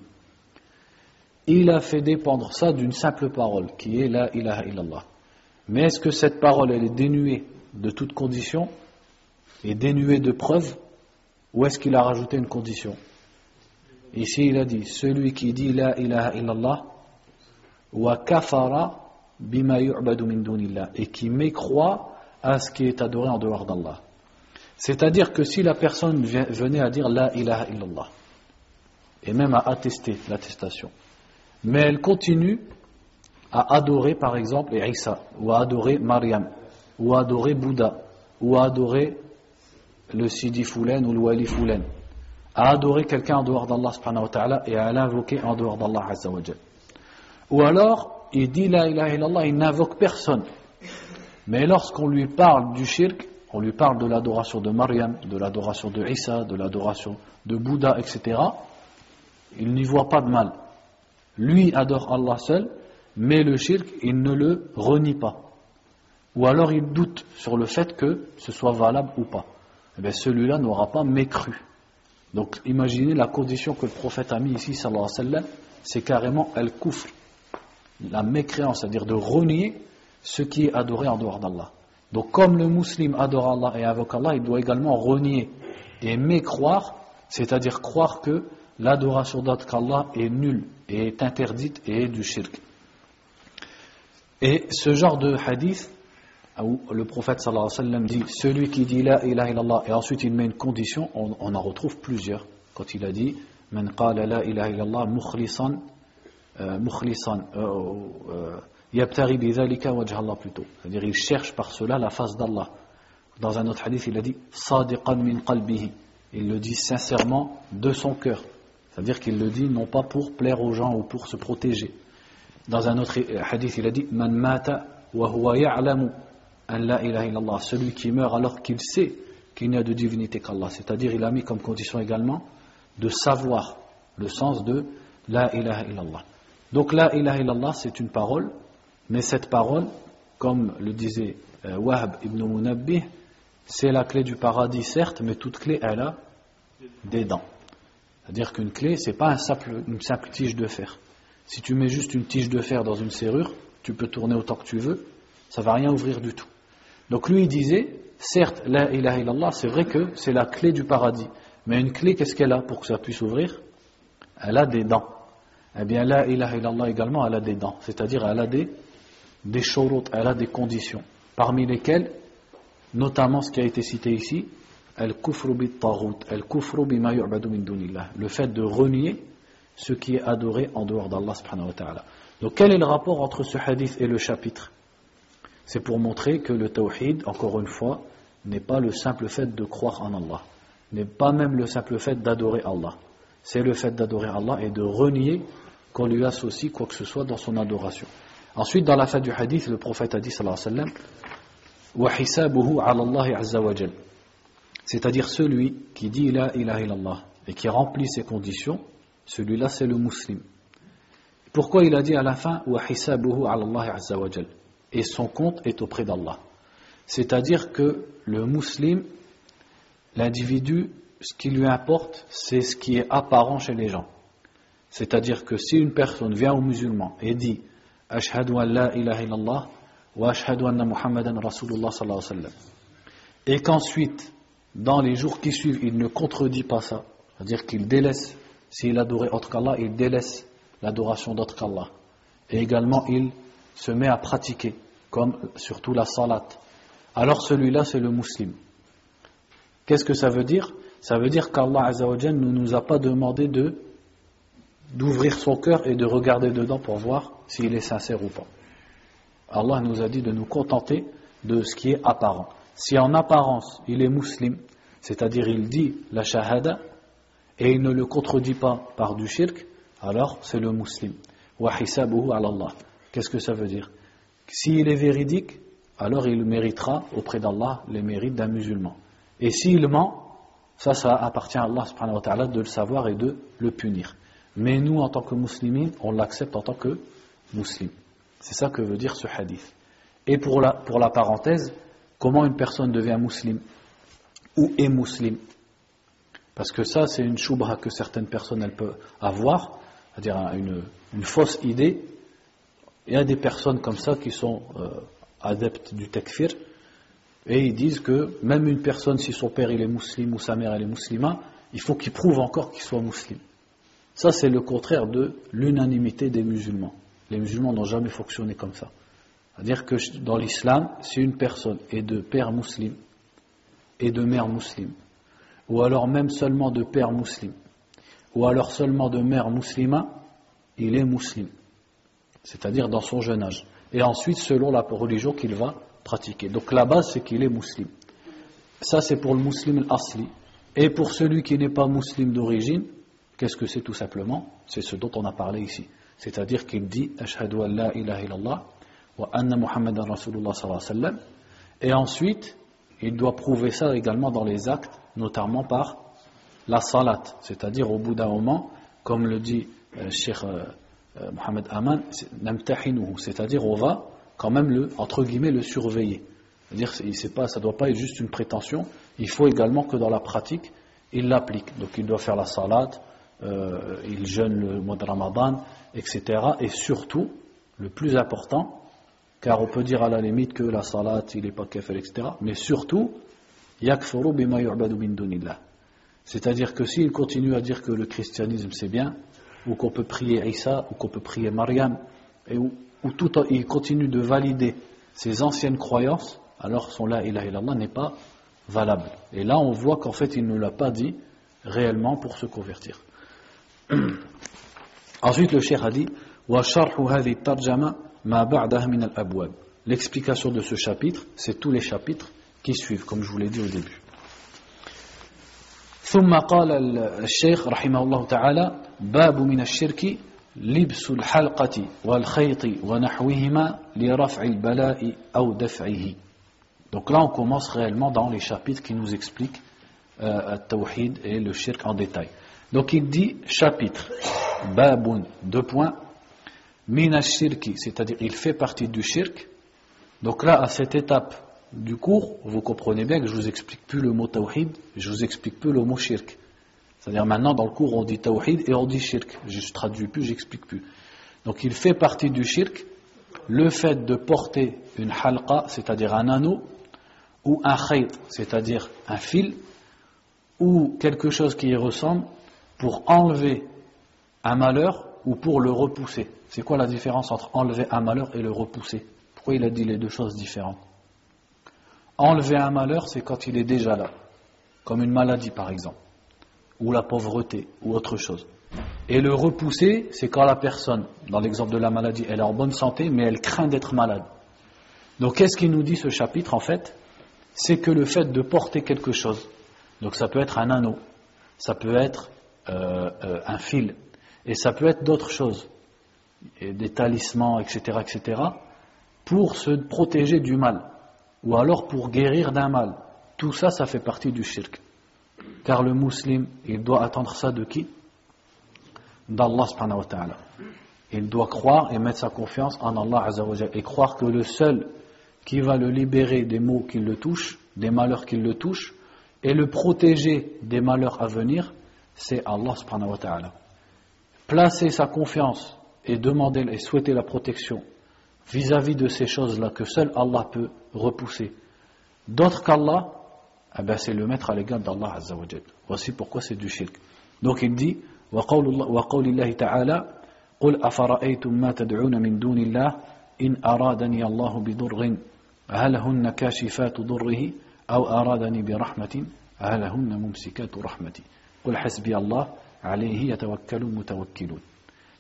Il a fait dépendre ça d'une simple parole, qui est la ilaha illallah. Mais est-ce que cette parole, est dénuée de toute condition et dénuée de preuves, ou est-ce qu'il a rajouté une condition? Ici, il a dit, celui qui dit la ilaha illallah, wa kafara bima yu'badu min dunillah, et qui mécroit à ce qui est adoré en dehors d'Allah. C'est-à-dire que si la personne venait à dire La ilaha illallah, et même à attester l'attestation, mais elle continue à adorer par exemple Isa, ou à adorer Mariam, ou à adorer Bouddha, ou à adorer le Sidi Foulen ou le Wali Foulen, à adorer quelqu'un en dehors d'Allah subhanahu wa et à l'invoquer en dehors d'Allah azza Ou alors, il dit la ilaha illallah, il n'invoque personne. Mais lorsqu'on lui parle du shirk, on lui parle de l'adoration de Mariam, de l'adoration de Isa, de l'adoration de Bouddha, etc., il n'y voit pas de mal. Lui adore Allah seul, mais le shirk, il ne le renie pas. Ou alors il doute sur le fait que ce soit valable ou pas. Eh celui-là n'aura pas mécru. Donc imaginez la condition que le prophète a mis ici, sallallahu alayhi wa sallam, c'est carrément el kufr, la mécréance, c'est-à-dire de renier ce qui est adoré en dehors d'Allah. Donc comme le musulman adore Allah et invoque Allah, il doit également renier et mécroire, c'est-à-dire croire que l'adoration d'autre qu'Allah est nulle et est interdite et est du shirk. Et ce genre de hadith, où le prophète sallallahu alayhi wa sallam dit celui qui dit la ilaha illallah et ensuite il met une condition, on, en retrouve plusieurs. Quand il a dit man qala la mukhlisan, euh, mukhlisan, euh, euh, Yabtari bidhalika wajh Allah plutôt. C'est-à-dire, il cherche par cela la face d'Allah. Dans un autre hadith, il a dit Sadiqan min qalbihi. Il le dit sincèrement de son cœur. C'est-à-dire qu'il le dit non pas pour plaire aux gens ou pour se protéger. Dans un autre hadith, il a dit Man mata wa huwa ya'lamu an la ilaha illallah. Celui qui meurt alors qu'il sait qu'il n'y a de divinité qu'Allah. C'est-à-dire, il a mis comme condition également de savoir le sens de la ilaha illallah. Donc, la ilaha illallah, c'est une parole mais cette parole, comme le disait euh, Wahab ibn Munabbih, c'est la clé du paradis, certes, mais toute clé, elle a des dents. C'est-à-dire qu'une clé, c'est pas une simple tige de fer. Si tu mets juste une tige de fer dans une serrure, tu peux tourner autant que tu veux, ça va rien ouvrir du tout. Donc lui, il disait, certes, la ilaha illallah, c'est vrai que c'est la clé du paradis. Mais une clé, qu'est-ce qu'elle a pour que ça puisse ouvrir? Elle a des dents. Eh bien, la ilaha illallah également, elle a des dents. C'est-à-dire, elle a des des shurut, elle a des conditions, parmi lesquelles, notamment ce qui a été cité ici, le fait de renier ce qui est adoré en dehors d'Allah Donc quel est le rapport entre ce hadith et le chapitre? C'est pour montrer que le tawhid, encore une fois, n'est pas le simple fait de croire en Allah, n'est pas même le simple fait d'adorer Allah. C'est le fait d'adorer Allah et de renier qu'on lui associe quoi que ce soit dans son adoration. Ensuite, dans la fin du hadith, le prophète a dit, sallallahu alayhi wa sallam, c'est-à-dire celui qui dit la ilaha et qui remplit ces conditions, celui-là c'est le musulman. Pourquoi il a dit à la fin et son compte est auprès d'Allah C'est-à-dire que le musulman, l'individu, ce qui lui importe, c'est ce qui est apparent chez les gens. C'est-à-dire que si une personne vient aux musulmans et dit Ashhadu an la ilaha wa Muhammadan Rasulullah sallallahu alayhi wa sallam. Et qu'ensuite, dans les jours qui suivent, il ne contredit pas ça. C'est-à-dire qu'il délaisse, s'il adorait autre qu'Allah, il délaisse l'adoration d'autre qu'Allah. et également il se met à pratiquer, comme surtout la salat, alors celui-là c'est le musulman. Qu'est-ce que ça veut dire? Ça veut dire qu'Allah ne nous a pas demandé de d'ouvrir son cœur et de regarder dedans pour voir s'il est sincère ou pas. Allah nous a dit de nous contenter de ce qui est apparent. Si en apparence il est musulman, c'est-à-dire il dit la shahada et il ne le contredit pas par du shirk, alors c'est le musulman. Qu'est-ce que ça veut dire? S'il est véridique, alors il méritera auprès d'Allah les mérites d'un musulman. Et s'il ment, ça, ça appartient à Allah de le savoir et de le punir. Mais nous, en tant que musulmans, on l'accepte en tant que musulman. C'est ça que veut dire ce hadith. Et pour la, pour la parenthèse, comment une personne devient musulman ou est musulman Parce que ça, c'est une choubra que certaines personnes peuvent avoir, c'est-à-dire une, une, fausse idée. Il y a des personnes comme ça qui sont euh, adeptes du takfir, et ils disent que même une personne, si son père est musulman ou sa mère est musulmane, il faut qu'il prouve encore qu'il soit musulman. Ça, c'est le contraire de l'unanimité des musulmans. Les musulmans n'ont jamais fonctionné comme ça. C'est-à-dire que dans l'islam, si une personne est de père musulman et de mère musulmane, ou alors même seulement de père musulman, ou alors seulement de mère musulmane, il est musulman. C'est-à-dire dans son jeune âge. Et ensuite, selon la religion qu'il va pratiquer. Donc la base, c'est qu'il est musulman. Ça, c'est pour le musulman asli. Et pour celui qui n'est pas musulman d'origine, qu'est-ce que c'est tout simplement? C'est ce dont on a parlé ici. C'est-à-dire qu'il dit Ashhadu an la ilaha anna Muhammadan Rasulullah sallallahu alayhi wa sallam. Et ensuite, il doit prouver ça également dans les actes, notamment par la salat. C'est-à-dire au bout d'un moment, comme le dit euh, Cheikh euh, euh, Mohamed Aman, c'est-à-dire on va quand même le, entre guillemets, le surveiller. C'est-à-dire pas, ça ne doit pas être juste une prétention, il faut également que dans la pratique, il l'applique. Donc il doit faire la salade, euh, il jeûne le mois de Ramadan, etc. Et surtout, le plus important, car on peut dire à la limite que la salade, il n'est pas kafir, etc. Mais surtout, yakfuru bima yu'badu min dunillah. C'est-à-dire que s'il continue à dire que le christianisme c'est bien, ou qu'on peut prier Isa, ou qu'on peut prier Mariam, et où, tout, il continue de valider ses anciennes croyances, alors son la ilaha illallah n'est pas valable. Et là, on voit qu'en fait, il ne l'a pas dit réellement pour se convertir. [clears throat] Ensuite, le cheikh a dit L'explication de ce chapitre, c'est tous les chapitres qui suivent, comme je vous l'ai dit au début. ثم قال الشيخ رحمه الله تعالى باب من الشرك لبس الحلقة والخيط ونحوهما لرفع البلاء أو دفعه Donc là on commence réellement dans les chapitres qui nous expliquent euh, Tawhid et le shirk en détail. Donc il dit chapitre, babun, deux points, mina shirki, c'est-à-dire il fait partie du shirk. Donc là, à cette étape du cours, vous comprenez bien que je vous explique plus le mot tawhid, je vous explique plus le mot shirk. C'est-à-dire maintenant dans le cours on dit tawhid et on dit shirk. Je ne traduis plus, j'explique plus. Donc il fait partie du shirk le fait de porter une halqa, c'est-à-dire un anneau, ou un khayt, c'est-à-dire un fil, ou quelque chose qui y ressemble, pour enlever un malheur ou pour le repousser. C'est quoi la différence entre enlever un malheur et le repousser? Pourquoi il a dit les deux choses différentes? Enlever un malheur, c'est quand il est déjà là, comme une maladie par exemple, ou la pauvreté, ou autre chose. Et le repousser, c'est quand la personne, dans l'exemple de la maladie, elle est en bonne santé, mais elle craint d'être malade. Donc qu'est-ce qu'il nous dit ce chapitre en fait? C'est que le fait de porter quelque chose, donc ça peut être un anneau, ça peut être euh, euh, un fil, et ça peut être d'autres choses, des talismans, etc., etc., pour se protéger du mal ou alors pour guérir d'un mal. Tout ça, ça fait partie du shirk. Car le musulman, il doit attendre ça de qui? D'Allah subhanahu wa ta'ala. Il doit croire et mettre sa confiance en Allah et croire que le seul qui va le libérer des maux qui le touchent, des malheurs qui le touchent, et le protéger des malheurs à venir, c'est Allah subhanahu wa ta'ala Placer sa confiance et demander et souhaiter la protection vis-à-vis de ces choses-là que seul Allah peut repousser. D'autres qu'Allah, eh ben c'est le mettre à l'égard d'Allah Azza wa Voici pourquoi c'est du shirk. Donc il dit, وقول الله تعالى قل أفرأيتم ما تدعون من دون الله إن أرادني الله بضر هل هن كاشفات ضره أو أرادني برحمة هل هن ممسكات رحمتي قل حسبي الله عليه يتوكل المتوكلون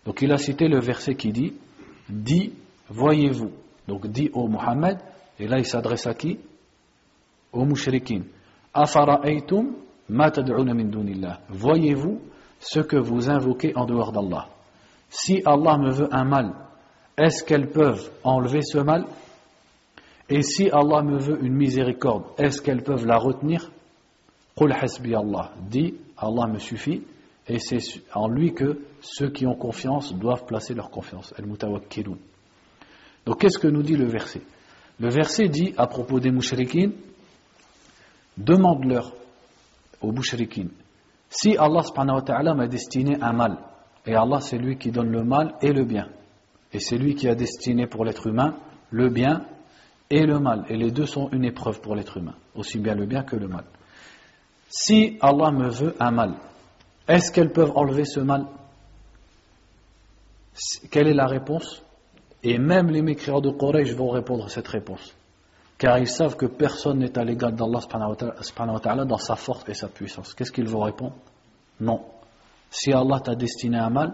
donc il a cité le verset qui dit Dis, voyez-vous. Donc dit au Muhammad, et là il s'adresse à qui? Aux mushrikin. Afara'aytum ma tad'una min dunillah. Voyez-vous ce que vous invoquez en dehors d'Allah. Si Allah me veut un mal, est-ce qu'elles peuvent enlever ce mal? Et si Allah me veut une miséricorde, est-ce qu'elles peuvent la retenir? Qul hasbi. Dis, Allah me suffit et c'est en lui que ceux qui ont confiance doivent placer leur confiance. Donc qu'est-ce que nous dit le verset? Le verset dit à propos des mouchriquines demande-leur aux mouchriquines si Allah wa ta'ala m'a destiné un mal, et Allah c'est lui qui donne le mal et le bien, et c'est lui qui a destiné pour l'être humain le bien et le mal, et les deux sont une épreuve pour l'être humain, aussi bien le bien que le mal. Si Allah me veut un mal, est-ce qu'elles peuvent enlever ce mal? Quelle est la réponse? Et même les mécréants de Quraysh vont répondre à cette réponse. Car ils savent que personne n'est à l'égal d'Allah dans sa force et sa puissance. Qu'est-ce qu'ils vont répondre Non. Si Allah t'a destiné un mal,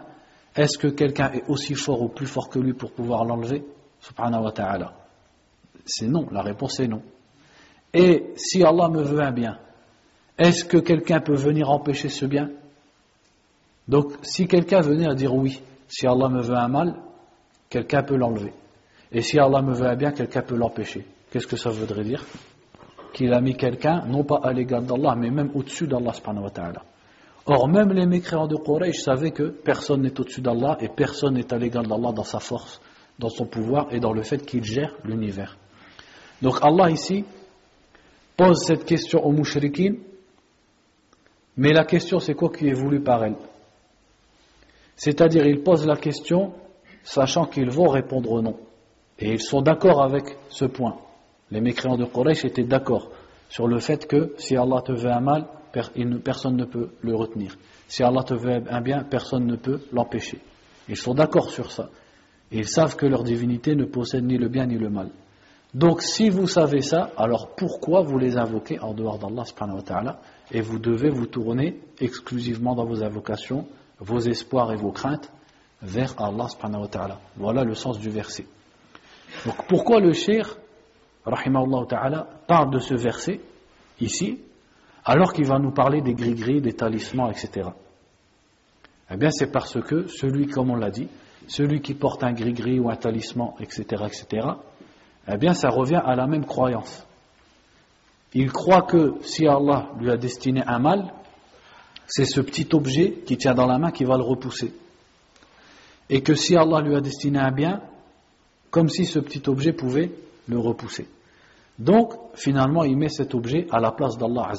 est-ce que quelqu'un est aussi fort ou plus fort que lui pour pouvoir l'enlever? C'est non, la réponse est non. Et si Allah me veut un bien, est-ce que quelqu'un peut venir empêcher ce bien? Donc, si quelqu'un venait à dire oui, si Allah me veut un mal, quelqu'un peut l'enlever. Et si Allah me veut un bien, quelqu'un peut l'empêcher. Qu'est-ce que ça voudrait dire? Qu'il a mis quelqu'un, non pas à l'égard d'Allah, mais même au-dessus d'Allah Or, même les mécréants de Quraysh savaient que personne n'est au-dessus d'Allah et personne n'est à l'égard d'Allah dans sa force, dans son pouvoir et dans le fait qu'il gère l'univers. Donc Allah ici pose cette question aux mouchriquines, mais la question c'est quoi qui est voulu par elle? C'est-à-dire il pose la question sachant qu'ils vont répondre non. Et ils sont d'accord avec ce point. Les mécréants de Quraysh étaient d'accord sur le fait que si Allah te veut un mal, personne ne peut le retenir. Si Allah te veut un bien, personne ne peut l'empêcher. Ils sont d'accord sur ça. Et ils savent que leur divinité ne possède ni le bien ni le mal. Donc si vous savez ça, alors pourquoi vous les invoquez en dehors d'Allah subhanahu wa et vous devez vous tourner exclusivement dans vos invocations, vos espoirs et vos craintes vers Allah subhanahu wa Voilà le sens du verset. Donc pourquoi le shir, rahimahullah ta'ala, parle de ce verset ici, alors qu'il va nous parler des gris-gris, des talismans, etc. Eh bien c'est parce que celui, comme on l'a dit, celui qui porte un gris-gris ou un talisman, etc., etc., eh bien ça revient à la même croyance. Il croit que si Allah lui a destiné un mal, c'est ce petit objet qui tient dans la main qui va le repousser. Et que si Allah lui a destiné un bien, comme si ce petit objet pouvait le repousser. Donc, finalement, il met cet objet à la place d'Allah.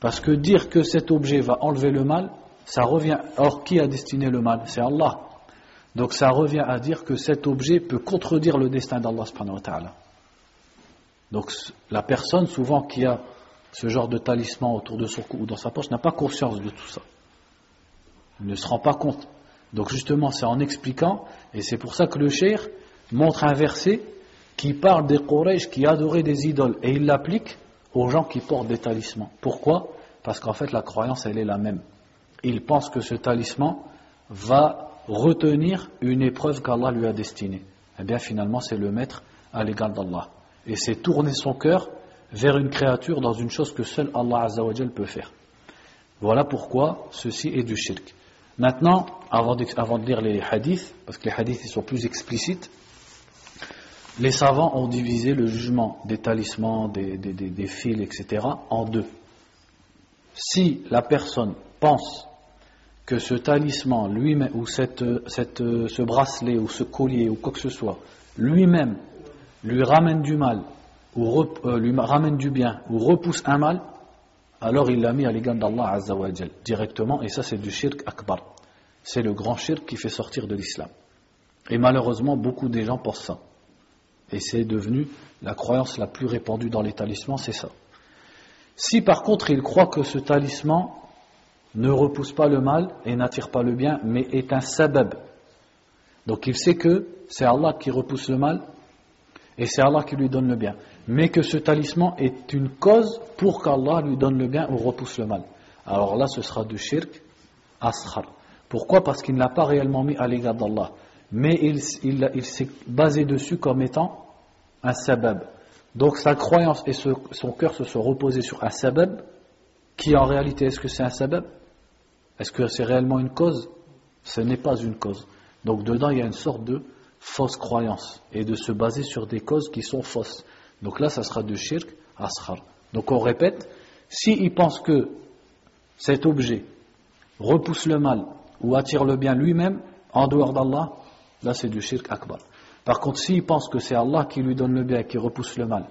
Parce que dire que cet objet va enlever le mal, ça revient. Or, qui a destiné le mal? C'est Allah. Donc ça revient à dire que cet objet peut contredire le destin d'Allah Donc la personne souvent qui a ce genre de talisman autour de son cou ou dans sa poche n'a pas conscience de tout ça. Il ne se rend pas compte. Donc justement c'est en expliquant, et c'est pour ça que le cher montre un verset qui parle des Quraysh qui adoraient des idoles, et il l'applique aux gens qui portent des talismans. Pourquoi? Parce qu'en fait la croyance elle est la même. Ils pensent que ce talisman va retenir une épreuve qu'Allah lui a destinée. Eh bien finalement c'est le mettre à l'égard d'Allah. Et c'est tourner son cœur vers une créature dans une chose que seul Allah Azzawajal peut faire. Voilà pourquoi ceci est du shirk. Maintenant, avant de, avant lire les hadiths, parce que les hadiths sont plus explicites, les savants ont divisé le jugement des talismans, des, fils, etc. en deux. Si la personne pense que ce talisman lui-même, ou cette, ce bracelet, ou ce collier, ou quoi que ce soit, lui-même lui ramène du mal, ou euh, lui ramène du bien, ou repousse un mal, alors il l'a mis à l'égard d'Allah Azzawajal, directement, et ça c'est du shirk akbar. C'est le grand shirk qui fait sortir de l'islam. Et malheureusement, beaucoup des gens pensent ça. Et c'est devenu la croyance la plus répandue dans les talismans, c'est ça. Si par contre il croit que ce talisman ne repousse pas le mal et n'attire pas le bien, mais est un sabab. Donc il sait que c'est Allah qui repousse le mal et c'est Allah qui lui donne le bien. Mais que ce talisman est une cause pour qu'Allah lui donne le bien ou repousse le mal. Alors là, ce sera du shirk asghar. Pourquoi? Parce qu'il ne l'a pas réellement mis à l'égard d'Allah. Mais il, s'est basé dessus comme étant un sabab. Donc sa croyance et son cœur se sont reposés sur un sabab, qui en réalité, est-ce que c'est un sabab? Est-ce que c'est réellement une cause? Ce n'est pas une cause. Donc dedans, il y a une sorte de fausse croyance et de se baser sur des causes qui sont fausses. Donc là, ça sera de shirk ashar. Donc on répète, s'il pense que cet objet repousse le mal ou attire le bien lui-même en dehors d'Allah, là c'est du shirk akbar. Par contre, s'il pense que c'est Allah qui lui donne le bien et qui repousse le mal,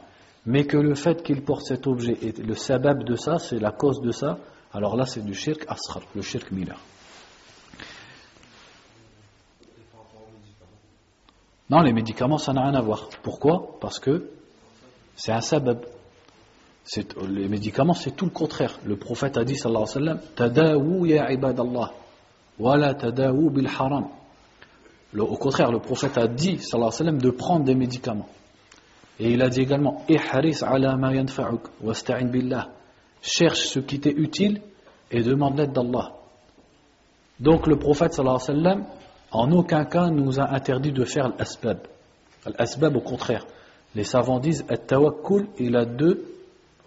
mais que le fait qu'il porte cet objet est le sabab de ça, c'est la cause de ça, alors là c'est du shirk asghar, le shirk mineur. Non, les médicaments, ça n'a rien à voir. Pourquoi? Parce que c'est un sabab. Les médicaments, c'est tout le contraire. Le prophète a dit, sallallahu alayhi wa sallam, Tadawu ya ibadallah, wala tadawu bil haram. Au contraire, le prophète a dit, sallallahu alayhi wa sallam, de prendre des médicaments. Et il a dit également, Ihris ala ma wasta'in billah. Cherche ce qui t'est utile et demande l'aide d'Allah. Donc le prophète, sallallahu alayhi wa sallam, en aucun cas nous a interdit de faire l'asbab. L'asbab, au contraire. Les savants disent, at-tawakkul, il a deux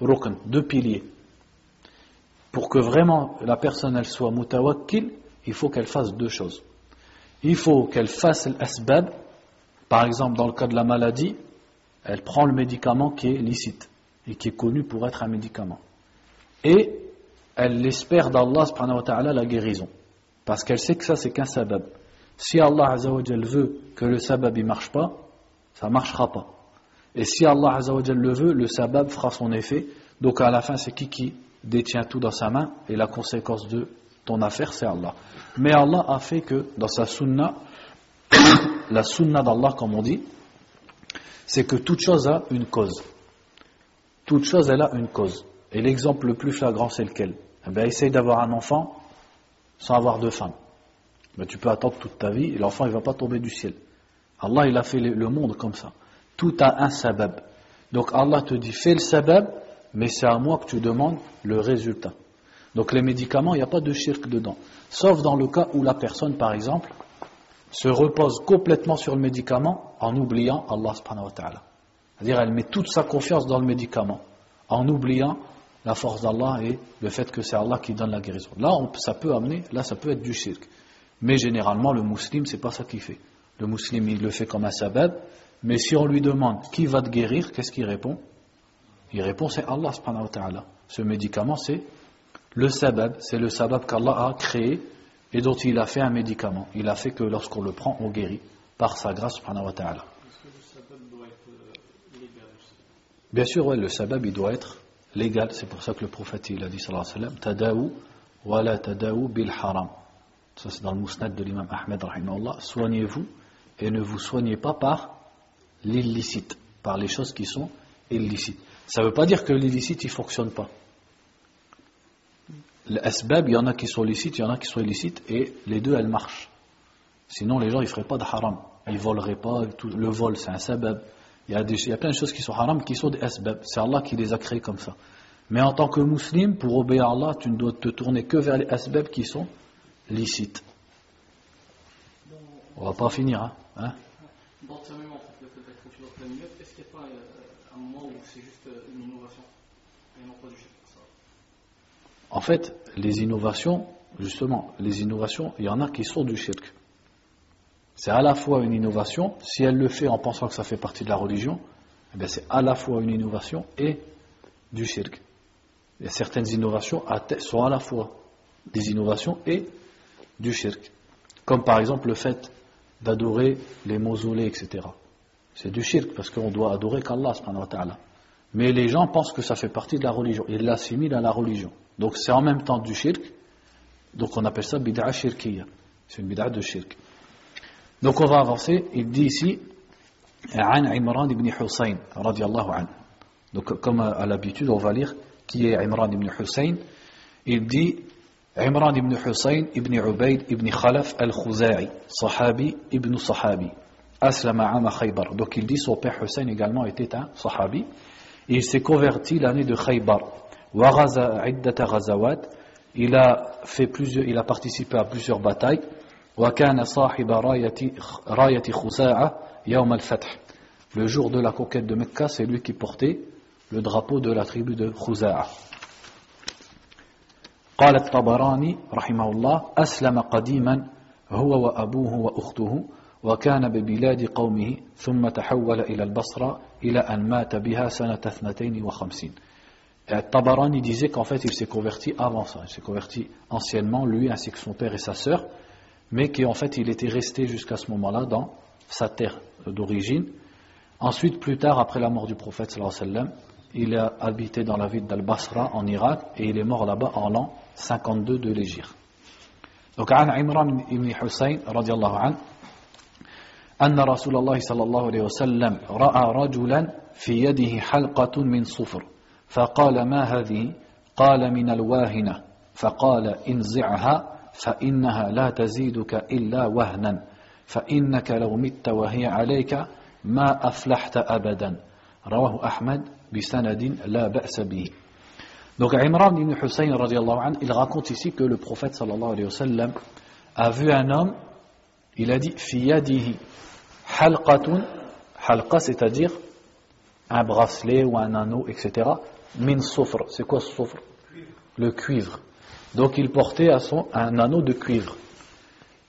rukn, deux piliers. Pour que vraiment la personne elle soit mutawakkil, il faut qu'elle fasse deux choses. Il faut qu'elle fasse l'asbab, par exemple dans le cas de la maladie, elle prend le médicament qui est licite et qui est connu pour être un médicament. Et elle espère d'Allah la guérison. Parce qu'elle sait que ça c'est qu'un sabab. Si Allah veut que le sabab ne marche pas, ça ne marchera pas. Et si Allah le veut, le sabab fera son effet. Donc à la fin, c'est qui qui détient tout dans sa main et la conséquence de ton affaire, c'est Allah. Mais Allah a fait que dans sa sunna, [coughs] la sunna d'Allah, comme on dit, c'est que toute chose a une cause. Toute chose, elle a une cause. Et l'exemple le plus flagrant, c'est lequel? Eh bien, essaye d'avoir un enfant sans avoir de femme. Mais tu peux attendre toute ta vie l'enfant il ne va pas tomber du ciel. Allah il a fait le monde comme ça. Tout a un sabab. Donc Allah te dit fais le sabab, mais c'est à moi que tu demandes le résultat. Donc les médicaments, il n'y a pas de shirk dedans. Sauf dans le cas où la personne, par exemple, se repose complètement sur le médicament en oubliant Allah subhanahu wa ta'ala. C'est-à-dire elle met toute sa confiance dans le médicament en oubliant la force d'Allah et le fait que c'est Allah qui donne la guérison. Là, ça peut amener, là, ça peut être du shirk. Mais généralement, le musulman, c'est pas ça qu'il fait. Le musulman, il le fait comme un sabab, mais si on lui demande qui va te guérir, qu'est-ce qu'il répond? Il répond c'est Allah subhanahu wa ta'ala. Ce médicament, c'est le sabab, c'est le sabab qu'Allah a créé et dont il a fait un médicament. Il a fait que lorsqu'on le prend, on guérit par sa grâce subhanahu wa ta'ala. Est-ce que le sabab doit être euh, Bien sûr, ouais, le sabab, il doit être légal. C'est pour ça que le prophète, il a dit sallallahu alayhi wa sallam, tadaou wa la tadaou bil haram. Ça, c'est dans le mousnad de l'imam Ahmed, soignez-vous et ne vous soignez pas par l'illicite, par les choses qui sont illicites. Ça ne veut pas dire que l'illicite, il ne fonctionne pas. L'asbab, il y en a qui sont licites, il y en a qui sont illicites, et les deux, elles marchent. Sinon, les gens, ils ne feraient pas de haram. Ils voleraient pas. le vol, c'est un sabab. Il y, a il y, a plein de choses qui sont haram, qui sont des asbab. C'est Allah qui les a créés comme ça. Mais en tant que musulman, pour obéir à Allah, tu ne dois te tourner que vers les asbab qui sont licite. On va pas finir, hein, hein Dans ce moment, le fait d'être confiant dans la est-ce qu'il n'y a pas un moment où c'est juste une innovation et non pas du ça En fait, les innovations, justement, les innovations, il y en a qui sont du shirk. C'est à la fois une innovation, si elle le fait en pensant que ça fait partie de la religion, eh c'est à la fois une innovation et du shirk. A certaines innovations sont à la fois des innovations et du shirk. Comme par exemple le fait d'adorer les mausolées, etc. C'est du shirk parce qu'on doit adorer qu'Allah. Mais les gens pensent que ça fait partie de la religion. Ils l'assimilent à la religion. Donc c'est en même temps du shirk. Donc on appelle ça bid'a shirkiyya. C'est une bid'a de shirk. Donc on va avancer. Il dit ici An Imran ibn Hussein. Donc comme à l'habitude on va lire qui est Imran ibn Hussein. Il dit Imran ibn Hussein ibn Ubaid ibn Khalaf al-Khouza'i, sahabi ibn sahabi, aslama ama Donc il dit son père Hussein également était un sahabi. Il s'est converti l'année de Khaybar. Il a, fait plusieurs, il a participé à plusieurs batailles. Le jour de la conquête de Mecca, c'est lui qui portait le drapeau de la tribu de Khouza'a. قال الطبراني رحمه الله أسلم قديما هو وأبوه وأخته وكان ببلاد قومه ثم تحول إلى البصرة إلى أن مات بها سنة 52 Tabarani disait qu'en fait il s'est converti avant ça, il s'est converti anciennement, lui ainsi que son père et sa sœur, mais qu'en fait il était resté jusqu'à ce moment-là dans sa terre d'origine. Ensuite, plus tard, après la mort du prophète sallam, il a habité dans la ville d'Al-Basra en Irak et il est mort là-bas en l'an 52 de l'Égypte. Donc, عن عمران ibn Hussein الله عنه أن رسول الله صلى الله عليه وسلم رأى رجلا في يده حلقة من صفر فقال ما هذه قال من الواهنة فقال انزعها فإنها لا تزيدك إلا وهنا فإنك لو مت وهي عليك ما أفلحت أبدا Rawahu Ahmad bisanadin la ba'sabi. Donc Imran ibn Hussein radiallahu anhu, il raconte ici que le prophète sallallahu alayhi wa sallam a vu un homme, il a dit fiyadihi halqatun, halqa c'est-à-dire un bracelet ou un anneau, etc. Min soufre, c'est quoi soufre? Le cuivre. Donc il portait à son, un anneau de cuivre.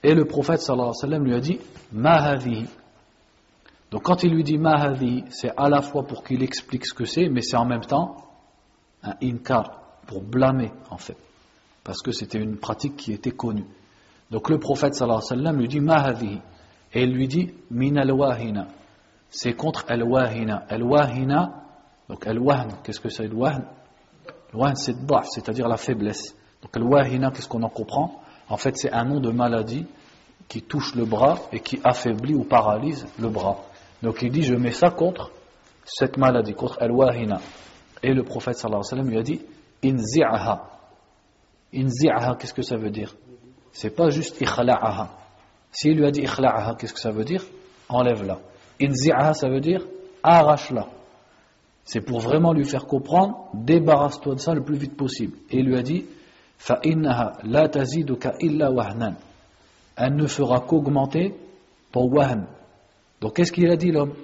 Et le prophète sallallahu alayhi wa sallam lui a dit ma hadhihi, donc quand il lui dit ma c'est à la fois pour qu'il explique ce que c'est, mais c'est en même temps un inkar, pour blâmer en fait, parce que c'était une pratique qui était connue. Donc le prophète sallallahu alayhi sallam lui dit ma et il lui dit min al-wahina, c'est contre al-wahina. Al-wahina, donc al-wahn, qu'est-ce que c'est al-wahn? Al-wahn c'est daf, c'est-à-dire la faiblesse. Donc al-wahina, qu'est-ce qu'on en comprend? En fait c'est un nom de maladie qui touche le bras et qui affaiblit ou paralyse le bras. Donc il dit je mets ça contre cette maladie, contre al-wahina. Et le prophète lui a dit Inzi'aha. Inzi'aha, qu'est-ce que ça veut dire? C'est pas juste ikhla'aha. S'il lui a dit ikhla'aha, qu'est-ce que ça veut dire? Enlève-la. Inzi'aha, ça veut dire arrache-la. C'est pour vraiment lui faire comprendre débarrasse-toi de ça le plus vite possible. Et il lui a dit Fa'innaha la taziduka illa wahnan. Elle ne fera qu'augmenter ton wahn. Donc qu'est-ce qu'il a dit l'homme?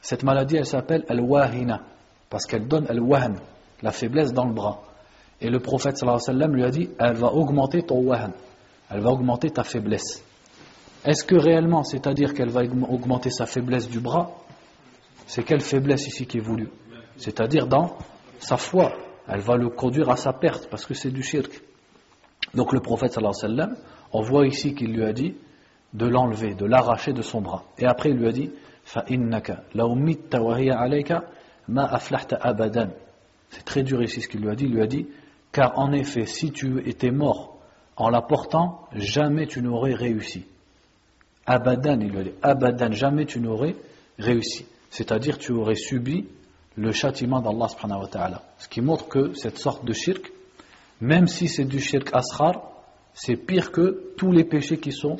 Cette maladie, elle s'appelle al-wahina parce qu'elle donne al-wahn, la faiblesse dans le bras. Et le prophète alayhi wa lui a dit elle va augmenter ton wahn, elle va augmenter ta faiblesse. Est-ce que réellement, c'est-à-dire qu'elle va augmenter sa faiblesse du bras C'est quelle faiblesse ici qui est voulue? C'est-à-dire dans sa foi. Elle va le conduire à sa perte parce que c'est du shirk. Donc le prophète alayhi wa sallam, on voit ici qu'il lui a dit de l'enlever, de l'arracher de son bras. Et après, il lui a dit C'est très dur ici ce qu'il lui a dit. Il lui a dit Car en effet, si tu étais mort en la portant, jamais tu n'aurais réussi. Abadan, il lui a dit Abadan, jamais tu n'aurais réussi. C'est-à-dire, tu aurais subi le châtiment d'Allah subhanahu wa ta'ala. Ce qui montre que cette sorte de shirk, même si c'est du shirk asrar, c'est pire que tous les péchés qui sont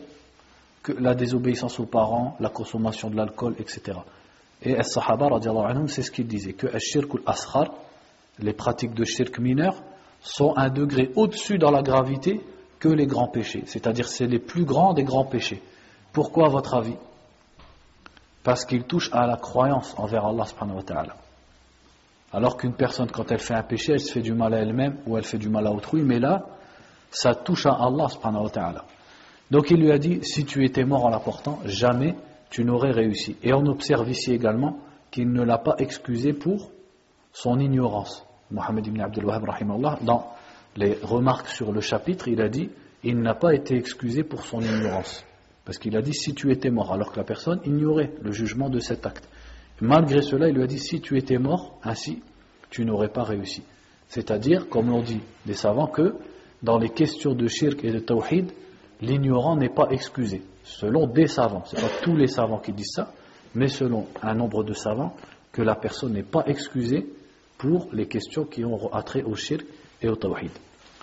que la désobéissance aux parents, la consommation de l'alcool, etc. Et les Sahaba, c'est ce qu'ils disaient, que les pratiques de shirk mineurs, sont un degré au-dessus dans la gravité que les grands péchés. C'est-à-dire c'est les plus grands des grands péchés. Pourquoi à votre avis? Parce qu'ils touchent à la croyance envers Allah subhanahu wa ta'ala. Alors qu'une personne, quand elle fait un péché, elle se fait du mal à elle-même ou elle fait du mal à autrui, mais là, ça touche à Allah subhanahu wa ta'ala. Donc il lui a dit, si tu étais mort en l'apportant, jamais tu n'aurais réussi. Et on observe ici également qu'il ne l'a pas excusé pour son ignorance. Mohamed ibn Abdel Wahab, dans les remarques sur le chapitre, il a dit il n'a pas été excusé pour son ignorance. Parce qu'il a dit si tu étais mort, alors que la personne ignorait le jugement de cet acte. Malgré cela, il lui a dit si tu étais mort, ainsi tu n'aurais pas réussi. C'est-à-dire, comme l'ont dit les savants, que dans les questions de shirk et de tawhid, l'ignorant n'est pas excusé selon des savants, ce pas tous les savants qui disent ça, mais selon un nombre de savants, que la personne n'est pas excusée pour les questions qui ont attrait au shirk et au tawhid.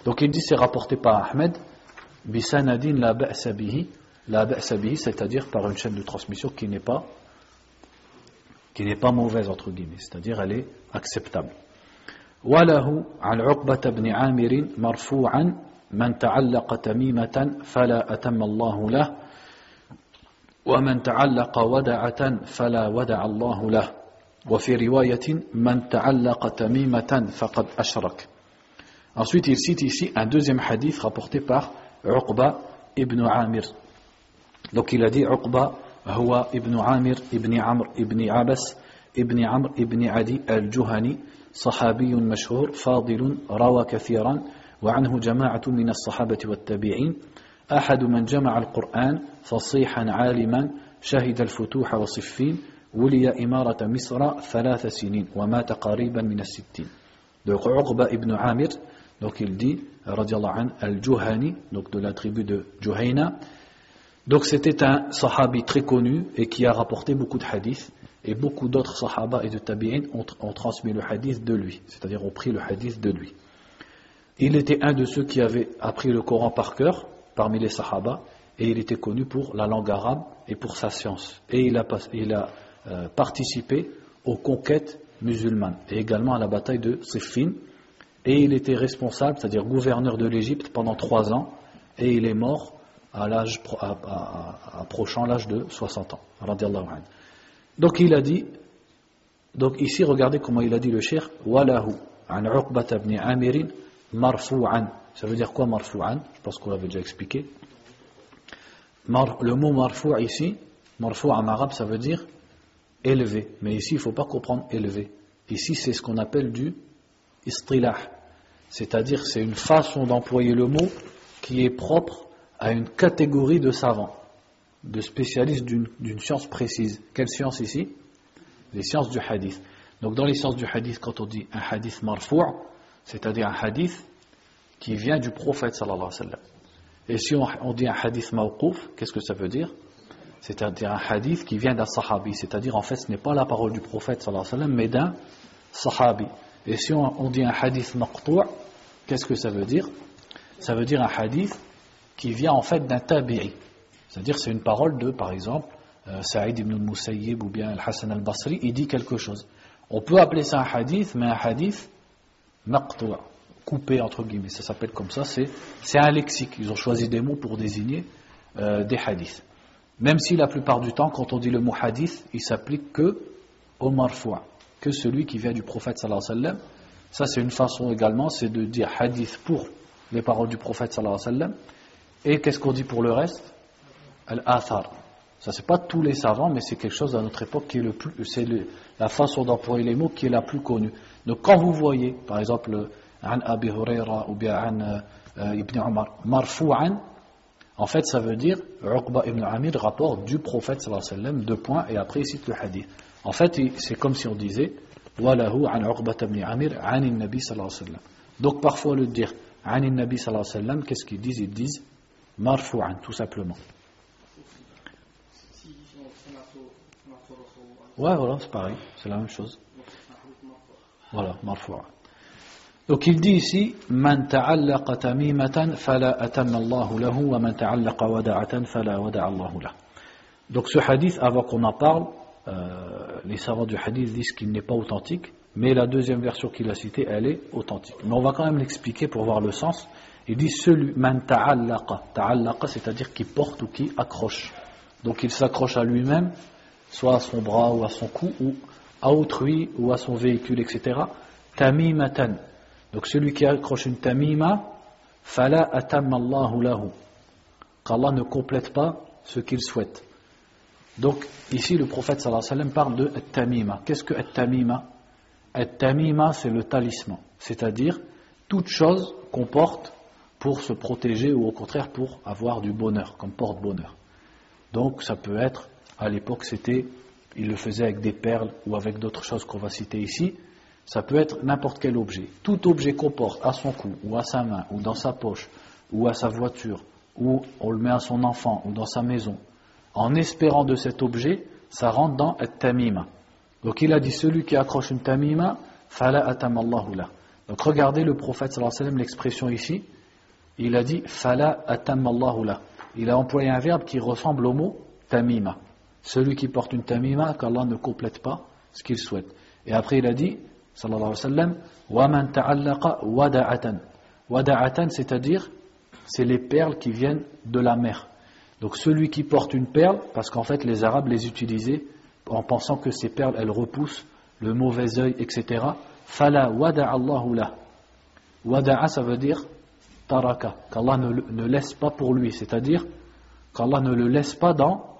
Donc il dit c'est rapporté par Ahmed, bisanadin la ba'sa bihi, la ba'sa bihi, c'est-à-dire par une chaîne de transmission qui n'est pas qui n'est pas mauvaise entre guillemets, c'est-à-dire elle est acceptable. وله عن عقبة بن عامر مرفوعا من تعلق تميمة فلا أتم الله له ومن تعلق ودعة فلا ودع الله له وفي رواية من تعلق تميمة فقد أشرك Ensuite, il cite ici un deuxième hadith rapporté par Uqba ibn Amir. Donc il a dit Uqba هو ابن عامر ابن عمرو ابن عبس ابن عمرو ابن عدي الجهني صحابي مشهور فاضل روى كثيرا وعنه جماعة من الصحابة والتابعين. أحد من جمع القرآن فصيحا عالما شهد الفتوح وصفين ولي إمارة مصر ثلاث سنين ومات قريبا من الستين. دوك عقبة ابن عامر دوك الدي رضي الله عن الجهني دوك دو لاتريبو دو جهينة دوك سيتيت ان صحابي تري كونو اي كي ا رابورتي بوكو دو حديث اي بوكو دوتر صحابة اي دو تابعين اون ترانسمي لو حديث دو لوي سيتادير اون بري لو حديث دو لوي Il était un de ceux qui avaient appris le Coran par cœur parmi les sahaba et il était connu pour la langue arabe et pour sa science. Et il a, euh, participé aux conquêtes musulmanes et également à la bataille de Siffin. Et il était responsable, c'est-à-dire gouverneur de l'Égypte pendant trois ans et il est mort à l'âge approchant l'âge de 60 ans. Donc il a dit, donc ici regardez comment il a dit le cheikh, walahu an uqbat ibn amirin marfu'an. Ça veut dire quoi marfu'an? Je pense qu'on l'avait déjà expliqué. Le mot marfou' ici, marfou' en arabe, ça veut dire élevé. Mais ici, il ne faut pas comprendre élevé. Ici, c'est ce qu'on appelle du istilah. C'est-à-dire, c'est une façon d'employer le mot qui est propre à une catégorie de savants, de spécialistes d'une science précise. Quelle science ici? Les sciences du hadith. Donc dans les sciences du hadith, quand on dit un hadith marfou', c'est-à-dire un hadith qui vient du prophète sallallahu alayhi wa. Et si on, dit un hadith mawqouf, qu'est-ce que ça veut dire? C'est-à-dire un hadith qui vient d'un sahabi, c'est-à-dire en fait ce n'est pas la parole du prophète sallallahu alayhi wa mais d'un sahabi. Et si on, on dit un hadith maqtou', qu'est-ce que ça veut dire? Ça veut dire un hadith qui vient en fait d'un tabi'i. C'est-à-dire c'est une parole de, par exemple, euh, Saïd ibn al-Musayyib ou bien Al-Hassan al-Basri, il dit quelque chose. On peut appeler ça un hadith, mais un hadith maqtu' coupé entre guillemets, ça s'appelle comme ça, c'est un lexique. Ils ont choisi des mots pour désigner euh, des hadiths. Même si la plupart du temps, quand on dit le mot hadith, il s'applique que au marfoua, que celui qui vient du prophète sallallahu alayhi wa sallam. Ça c'est une façon également, c'est de dire hadith pour les paroles du prophète sallallahu alayhi wa sallam et qu'est-ce qu'on dit pour le reste? Al-Athar. Ça, c'est pas tous les savants, mais c'est quelque chose à notre époque qui est le plus, c'est la façon d'employer les mots qui est la plus connue. Donc, quand vous voyez, par exemple, An Abi Huraira ou bien An euh, Ibn Umar, Marfou'an, en fait, ça veut dire Uqba ibn Amir rapporte du prophète sallallahu alayhi wa sallam, deux points, et après il cite le hadith. En fait, c'est comme si on disait Walahu an Uqba ibn Amir an nabi sallallahu alayhi wa sallam. Donc, parfois, le dire an nabi sallallahu alayhi wa sallam, qu'est-ce qu'ils disent? Ils disent marfou'an, tout simplement. Ouais, voilà, c'est pareil, c'est la même chose. Voilà, marfou'an. Donc il dit ici Man ta'allaqa tamimatan fala atamma Allahu lahu wa man ta'allaqa wada'atan fala wada'a Allahu lahu. Donc ce hadith, avant qu'on en parle, euh, les savants du hadith disent qu'il n'est pas authentique, mais la deuxième version qu'il a citée, elle est authentique. Mais on va quand même l'expliquer pour voir le sens. Il dit celui man. Ta'allaqa, c'est-à-dire qui porte ou qui accroche. Donc il s'accroche à lui-même, soit à son bras ou à son cou, ou à autrui ou à son véhicule, etc. Tamimatan. Donc celui qui accroche une tamima, fala atamma Allahu lahu. Qu'Allah ne complète pas ce qu'il souhaite. Donc ici le prophète sallallahu alayhi wa sallam parle de tamima. Qu'est-ce que tamima tamima c'est le talisman, c'est-à-dire toute chose qu'on porte pour se protéger ou au contraire pour avoir du bonheur, comme porte-bonheur. Donc ça peut être, à l'époque c'était, il le faisait avec des perles ou avec d'autres choses qu'on va citer ici, ça peut être n'importe quel objet. Tout objet qu'on porte à son cou ou à sa main ou dans sa poche ou à sa voiture ou on le met à son enfant ou dans sa maison, en espérant de cet objet, ça rentre dans tamima. Donc il a dit celui qui accroche une tamima, fala atamallahu la. Donc regardez le prophète sallallahu alayhi wa sallam, l'expression ici, il a dit Fala atammallahu la. Il a employé un verbe qui ressemble au mot tamima. Celui qui porte une tamima, qu'Allah ne complète pas ce qu'il souhaite. Et après il a dit, sallallahu alayhi wa sallam, wada'atan. Wada'atan, c'est-à-dire, c'est les perles qui viennent de la mer. Donc celui qui porte une perle, parce qu'en fait les Arabes les utilisaient en pensant que ces perles, elles repoussent le mauvais œil, etc. Fala wada'allahu la. Wada'a, ça veut dire taraka, qu'Allah ne, laisse pas pour lui, c'est-à-dire qu'Allah ne le laisse pas dans,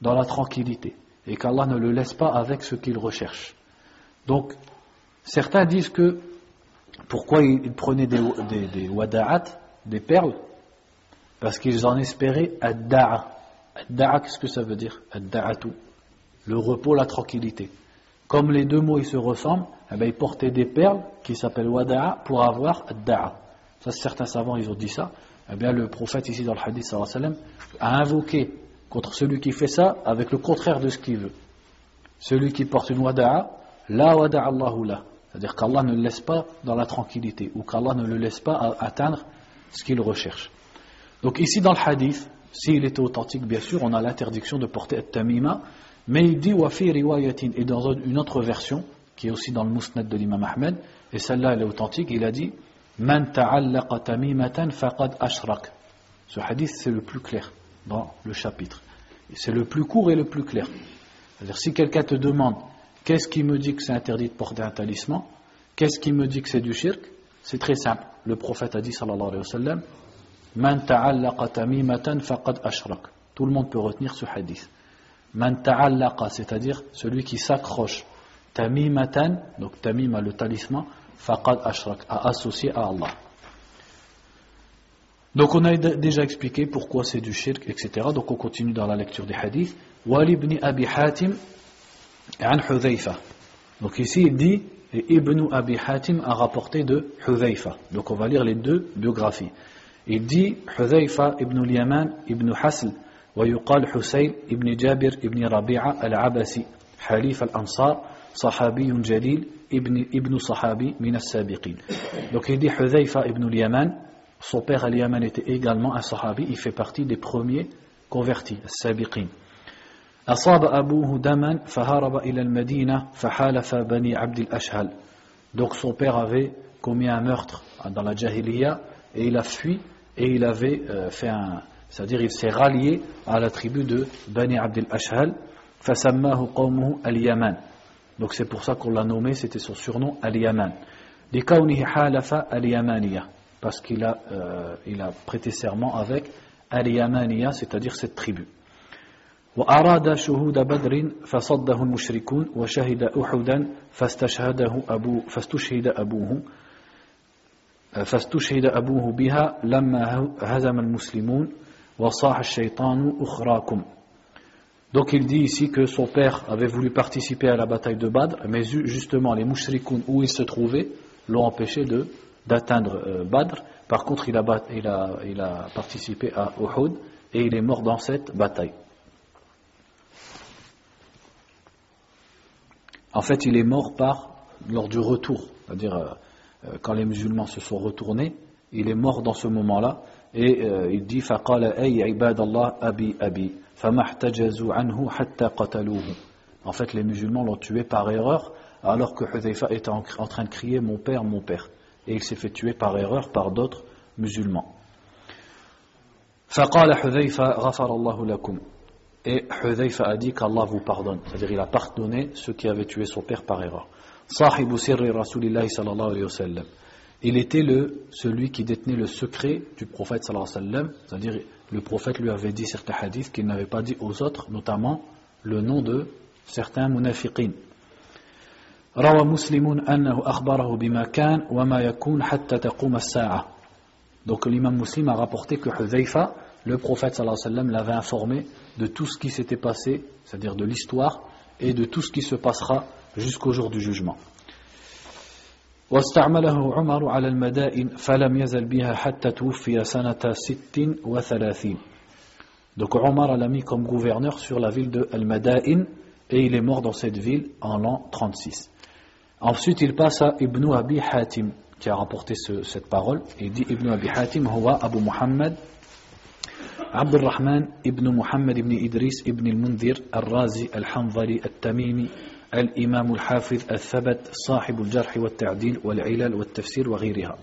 dans la tranquillité et qu'Allah ne le laisse pas avec ce qu'il recherche. Donc, certains disent que pourquoi ils prenaient des, des, des wada'at, des perles? Parce qu'ils en espéraient ad-da'a. Ad-da'a, qu'est-ce que ça veut dire? Ad-da'atu. Le repos, la tranquillité. Comme les deux mots ils se ressemblent, eh bien, ils portaient des perles qui s'appellent wada'a pour avoir ad-da'a. Ça, certains savants, ils ont dit ça. Eh bien, le prophète ici dans le hadith a invoqué celui qui fait ça avec le contraire de ce qu'il veut. Celui qui porte une wada'a, la wada'a Allahu la. C'est-à-dire qu'Allah ne le laisse pas dans la tranquillité ou qu'Allah ne le laisse pas atteindre ce qu'il recherche. Donc ici dans le hadith, s'il était authentique, bien sûr, on a l'interdiction de porter tamima, mais il dit wafi riwayatin, et dans une autre version, qui est aussi dans le musnad de l'imam Ahmed, et celle-là elle est authentique, il a dit Man ta'allaqa tamimatan faqad ashrak. Ce hadith c'est le plus clair dans le chapitre. C'est le plus court et le plus clair. C'est-à-dire si quelqu'un te demande qu'est-ce qui me dit que c'est interdit de porter un talisman, qu'est-ce qui me dit que c'est du shirk, c'est très simple. Le prophète a dit sallallahu alayhi wa sallam Man tamimatan faqad ashrak. Tout le monde peut retenir ce hadith. Man ta'allaqa, c'est-à-dire celui qui s'accroche. Tamimatan, donc tamima le talisman, faqad ashrak, à associer à Allah. Donc on a déjà expliqué pourquoi c'est du shirk, etc. Donc on continue dans la lecture des hadiths. Wali ibn Abi Hatim an Hudhayfa. Donc ici il dit, et Ibn Abi Hatim a rapporté de Hudhayfa. Donc on va lire les deux biographies. Il dit Hudhayfa ibn al-Yaman ibn Hasl ويقال حسين ibn Jabir ibn Rabi'a al-Abasi حليف الأنصار صحابي جليل ibn, ibn Sahabi min sabiqin Donc il dit Hudhayfa ibn al-Yaman, son père al-Yaman était également un Sahabi, il fait partie des premiers convertis, sabiqin أصاب أبوه دما فهرب إلى المدينة فحالف بني عبد الأشهل Donc son père avait commis un meurtre dans la Jahiliya et il a fui et il avait euh, fait un c'est-à-dire il s'est rallié à la tribu de Bani Abd al-Ashhal فسماه قومه اليمن donc c'est pour ça qu'on l'a nommé, c'était son surnom Al-Yaman. halafa al-Yamaniya, parce qu'il a, euh, il a prêté serment avec Al-Yamaniya, c'est-à-dire cette tribu. وأراد شهود بدر فصده المشركون وشهد أحدا فاستشهده أبو فاستشهد أبوه فاستشهد أبوه بها لما هزم المسلمون وصاح الشيطان أخراكم Donc il dit ici que son père avait voulu participer à la bataille de Badr, mais justement les mouchrikoun où il se trouvait l'ont empêché d'atteindre euh, Badr. Par contre, il a, participé à Uhud et il est mort dans cette bataille. En fait, il est mort par lors du retour, c'est-à-dire euh, euh, quand les musulmans se sont retournés, il est mort dans ce moment-là et il dit faqala ay ibadallah abi abi en fait, les musulmans l'ont tué par erreur, alors que Hudhayfa était en, train de crier Mon père, mon père. Et il s'est fait tuer par erreur par d'autres musulmans. Et Hudhayfa a dit qu'Allah vous pardonne. C'est-à-dire il a pardonné ceux qui avaient tué son père par erreur. Il était le, celui qui détenait le secret du prophète c'est-à-dire le prophète lui avait dit certains hadiths qu'il n'avait pas dit aux autres, notamment le nom de certains munafiqin. روى مسلم أنه أخبره بما كان وما يكون حتى تقوم الساعة. Donc l'imam muslim a rapporté que Hudhayfa, le prophète sallallahu alayhi wa sallam, l'avait informé de tout ce qui s'était passé, c'est-à-dire de l'histoire, et de tout ce qui se passera jusqu'au jour du jugement. واستعمله عمر على المدائن فلم يزل بها حتى توفي سنة ست وثلاثين Donc Omar l'a mis comme gouverneur sur la ville de Al-Mada'in et il est mort dans cette ville en l'an 36. Ensuite, il passe à Ibn Abi Hatim, qui a rapporté ce, cette parole. Il dit Ibn Abi Hatim, Huwa Abu Muhammad, عبد الرحمن ابن محمد بن إدريس ابن المنذر الرازي الحنظلي التميمي الإمام الحافظ الثبت صاحب الجرح والتعديل والعلل والتفسير وغيرها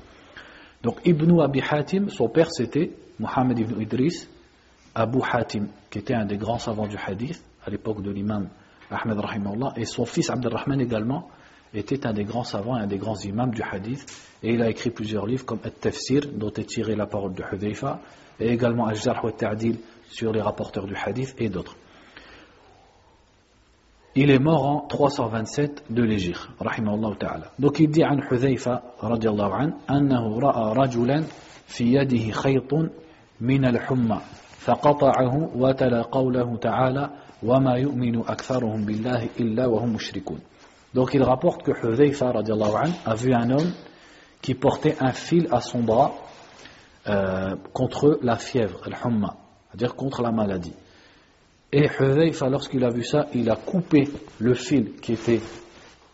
Donc Ibn Abi Hatim, son père c'était Mohammed ibn Idris, Abu Hatim, qui était un des grands savants du hadith à l'époque de l'imam Ahmed Rahimahullah, et son fils Abdelrahman également était un des grands savants et un des grands imams du hadith, et il a écrit plusieurs livres comme At-Tafsir, dont est tirée la parole de Hudayfa, et également Al-Jarh wa Ta'dil sur les rapporteurs du hadith et d'autres. Il est mort en 327 de l'Égypte, rahimahullah ta'ala. Donc il dit عن حذيفة رضي الله عنه أنه رأى رجلا في يده خيط من الحمى فقطعه وتلا قوله تعالى وما يؤمن أكثرهم بالله إلا وهم مشركون. donc il rapporte que anhu a vu un homme qui portait un fil à son bras euh, contre la fièvre, al-humma, c'est-à-dire contre la maladie. Et Hudayfa, lorsqu'il a vu ça, il a coupé le fil qui était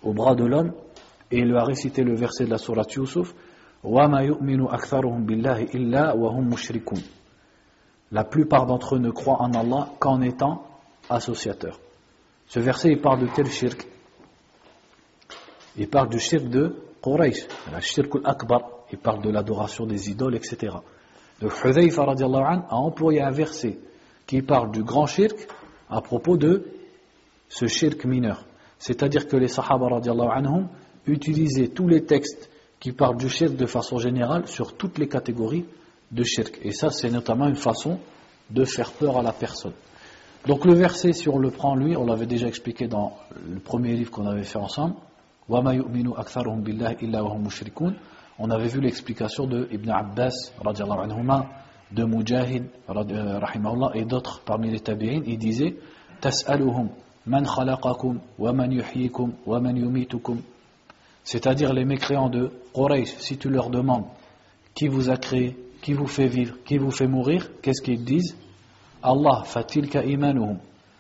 au bras de l'homme et il lui a récité le verset de la sourate Yusuf La plupart d'entre eux ne croient en Allah qu'en étant associateurs. Ce verset, il parle de quel shirk? Il parle du shirk de Quraysh, la shirk al-akbar. Il parle de l'adoration des idoles, etc. Donc Hudayfa a employé un verset qui parle du grand shirk à propos de ce shirk mineur. C'est-à-dire que les sahaba anhum utilisaient tous les textes qui parlent du shirk de façon générale sur toutes les catégories de shirk. Et ça, c'est notamment une façon de faire peur à la personne. Donc le verset, si on le prend lui, on l'avait déjà expliqué dans le premier livre qu'on avait fait ensemble, on avait vu l'explication de Ibn Abbas de Mujahid euh, et d'autres parmi les tabi'in, il disait. C'est-à-dire les mécréants de Quraysh, si tu leur demandes qui vous a créé, qui vous fait vivre, qui vous fait mourir, qu'est-ce qu'ils disent? Allah, fatilka imanuhum.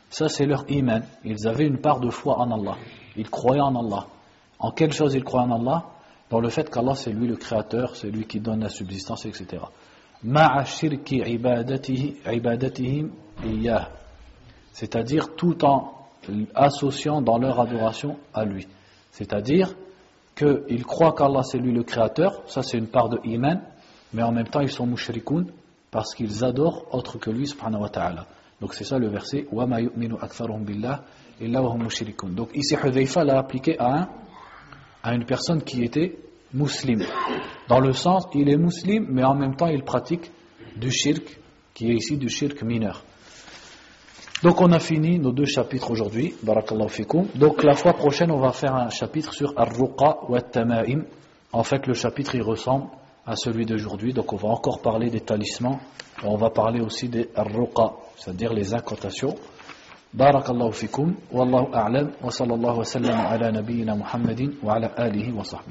Ça c'est leur iman. Ils avaient une part de foi en Allah. Ils croyaient en Allah. En quelle chose il croit en Allah? Dans le fait qu'Allah c'est lui le créateur, c'est lui qui donne la subsistance, etc. C'est-à-dire tout en associant dans leur adoration à lui. C'est-à-dire qu'ils croient qu'Allah c'est lui le créateur, ça c'est une part de iman, mais en même temps ils sont mushrikoun parce qu'ils adorent autre que lui subhanahu wa ta'ala. Donc c'est ça le verset. Hum Donc ici Hudhaifa l'a appliqué à un à une personne qui était musulman. Dans le sens, il est musulman, mais en même temps, il pratique du shirk, qui est ici du shirk mineur. Donc on a fini nos deux chapitres aujourd'hui, barakallahu fikum. Donc la fois prochaine, on va faire un chapitre sur Ar-Ruqa wa Tamaim. En fait, le chapitre, il ressemble à celui d'aujourd'hui. Donc on va encore parler des talismans. on va parler aussi des Ar-Ruqa, c'est-à-dire les incantations. Barakallahu fikum. Wallahu a'lam. Wa sallallahu wa sallam ala nabiyyina Muhammadin wa ala alihi wa sahbihi.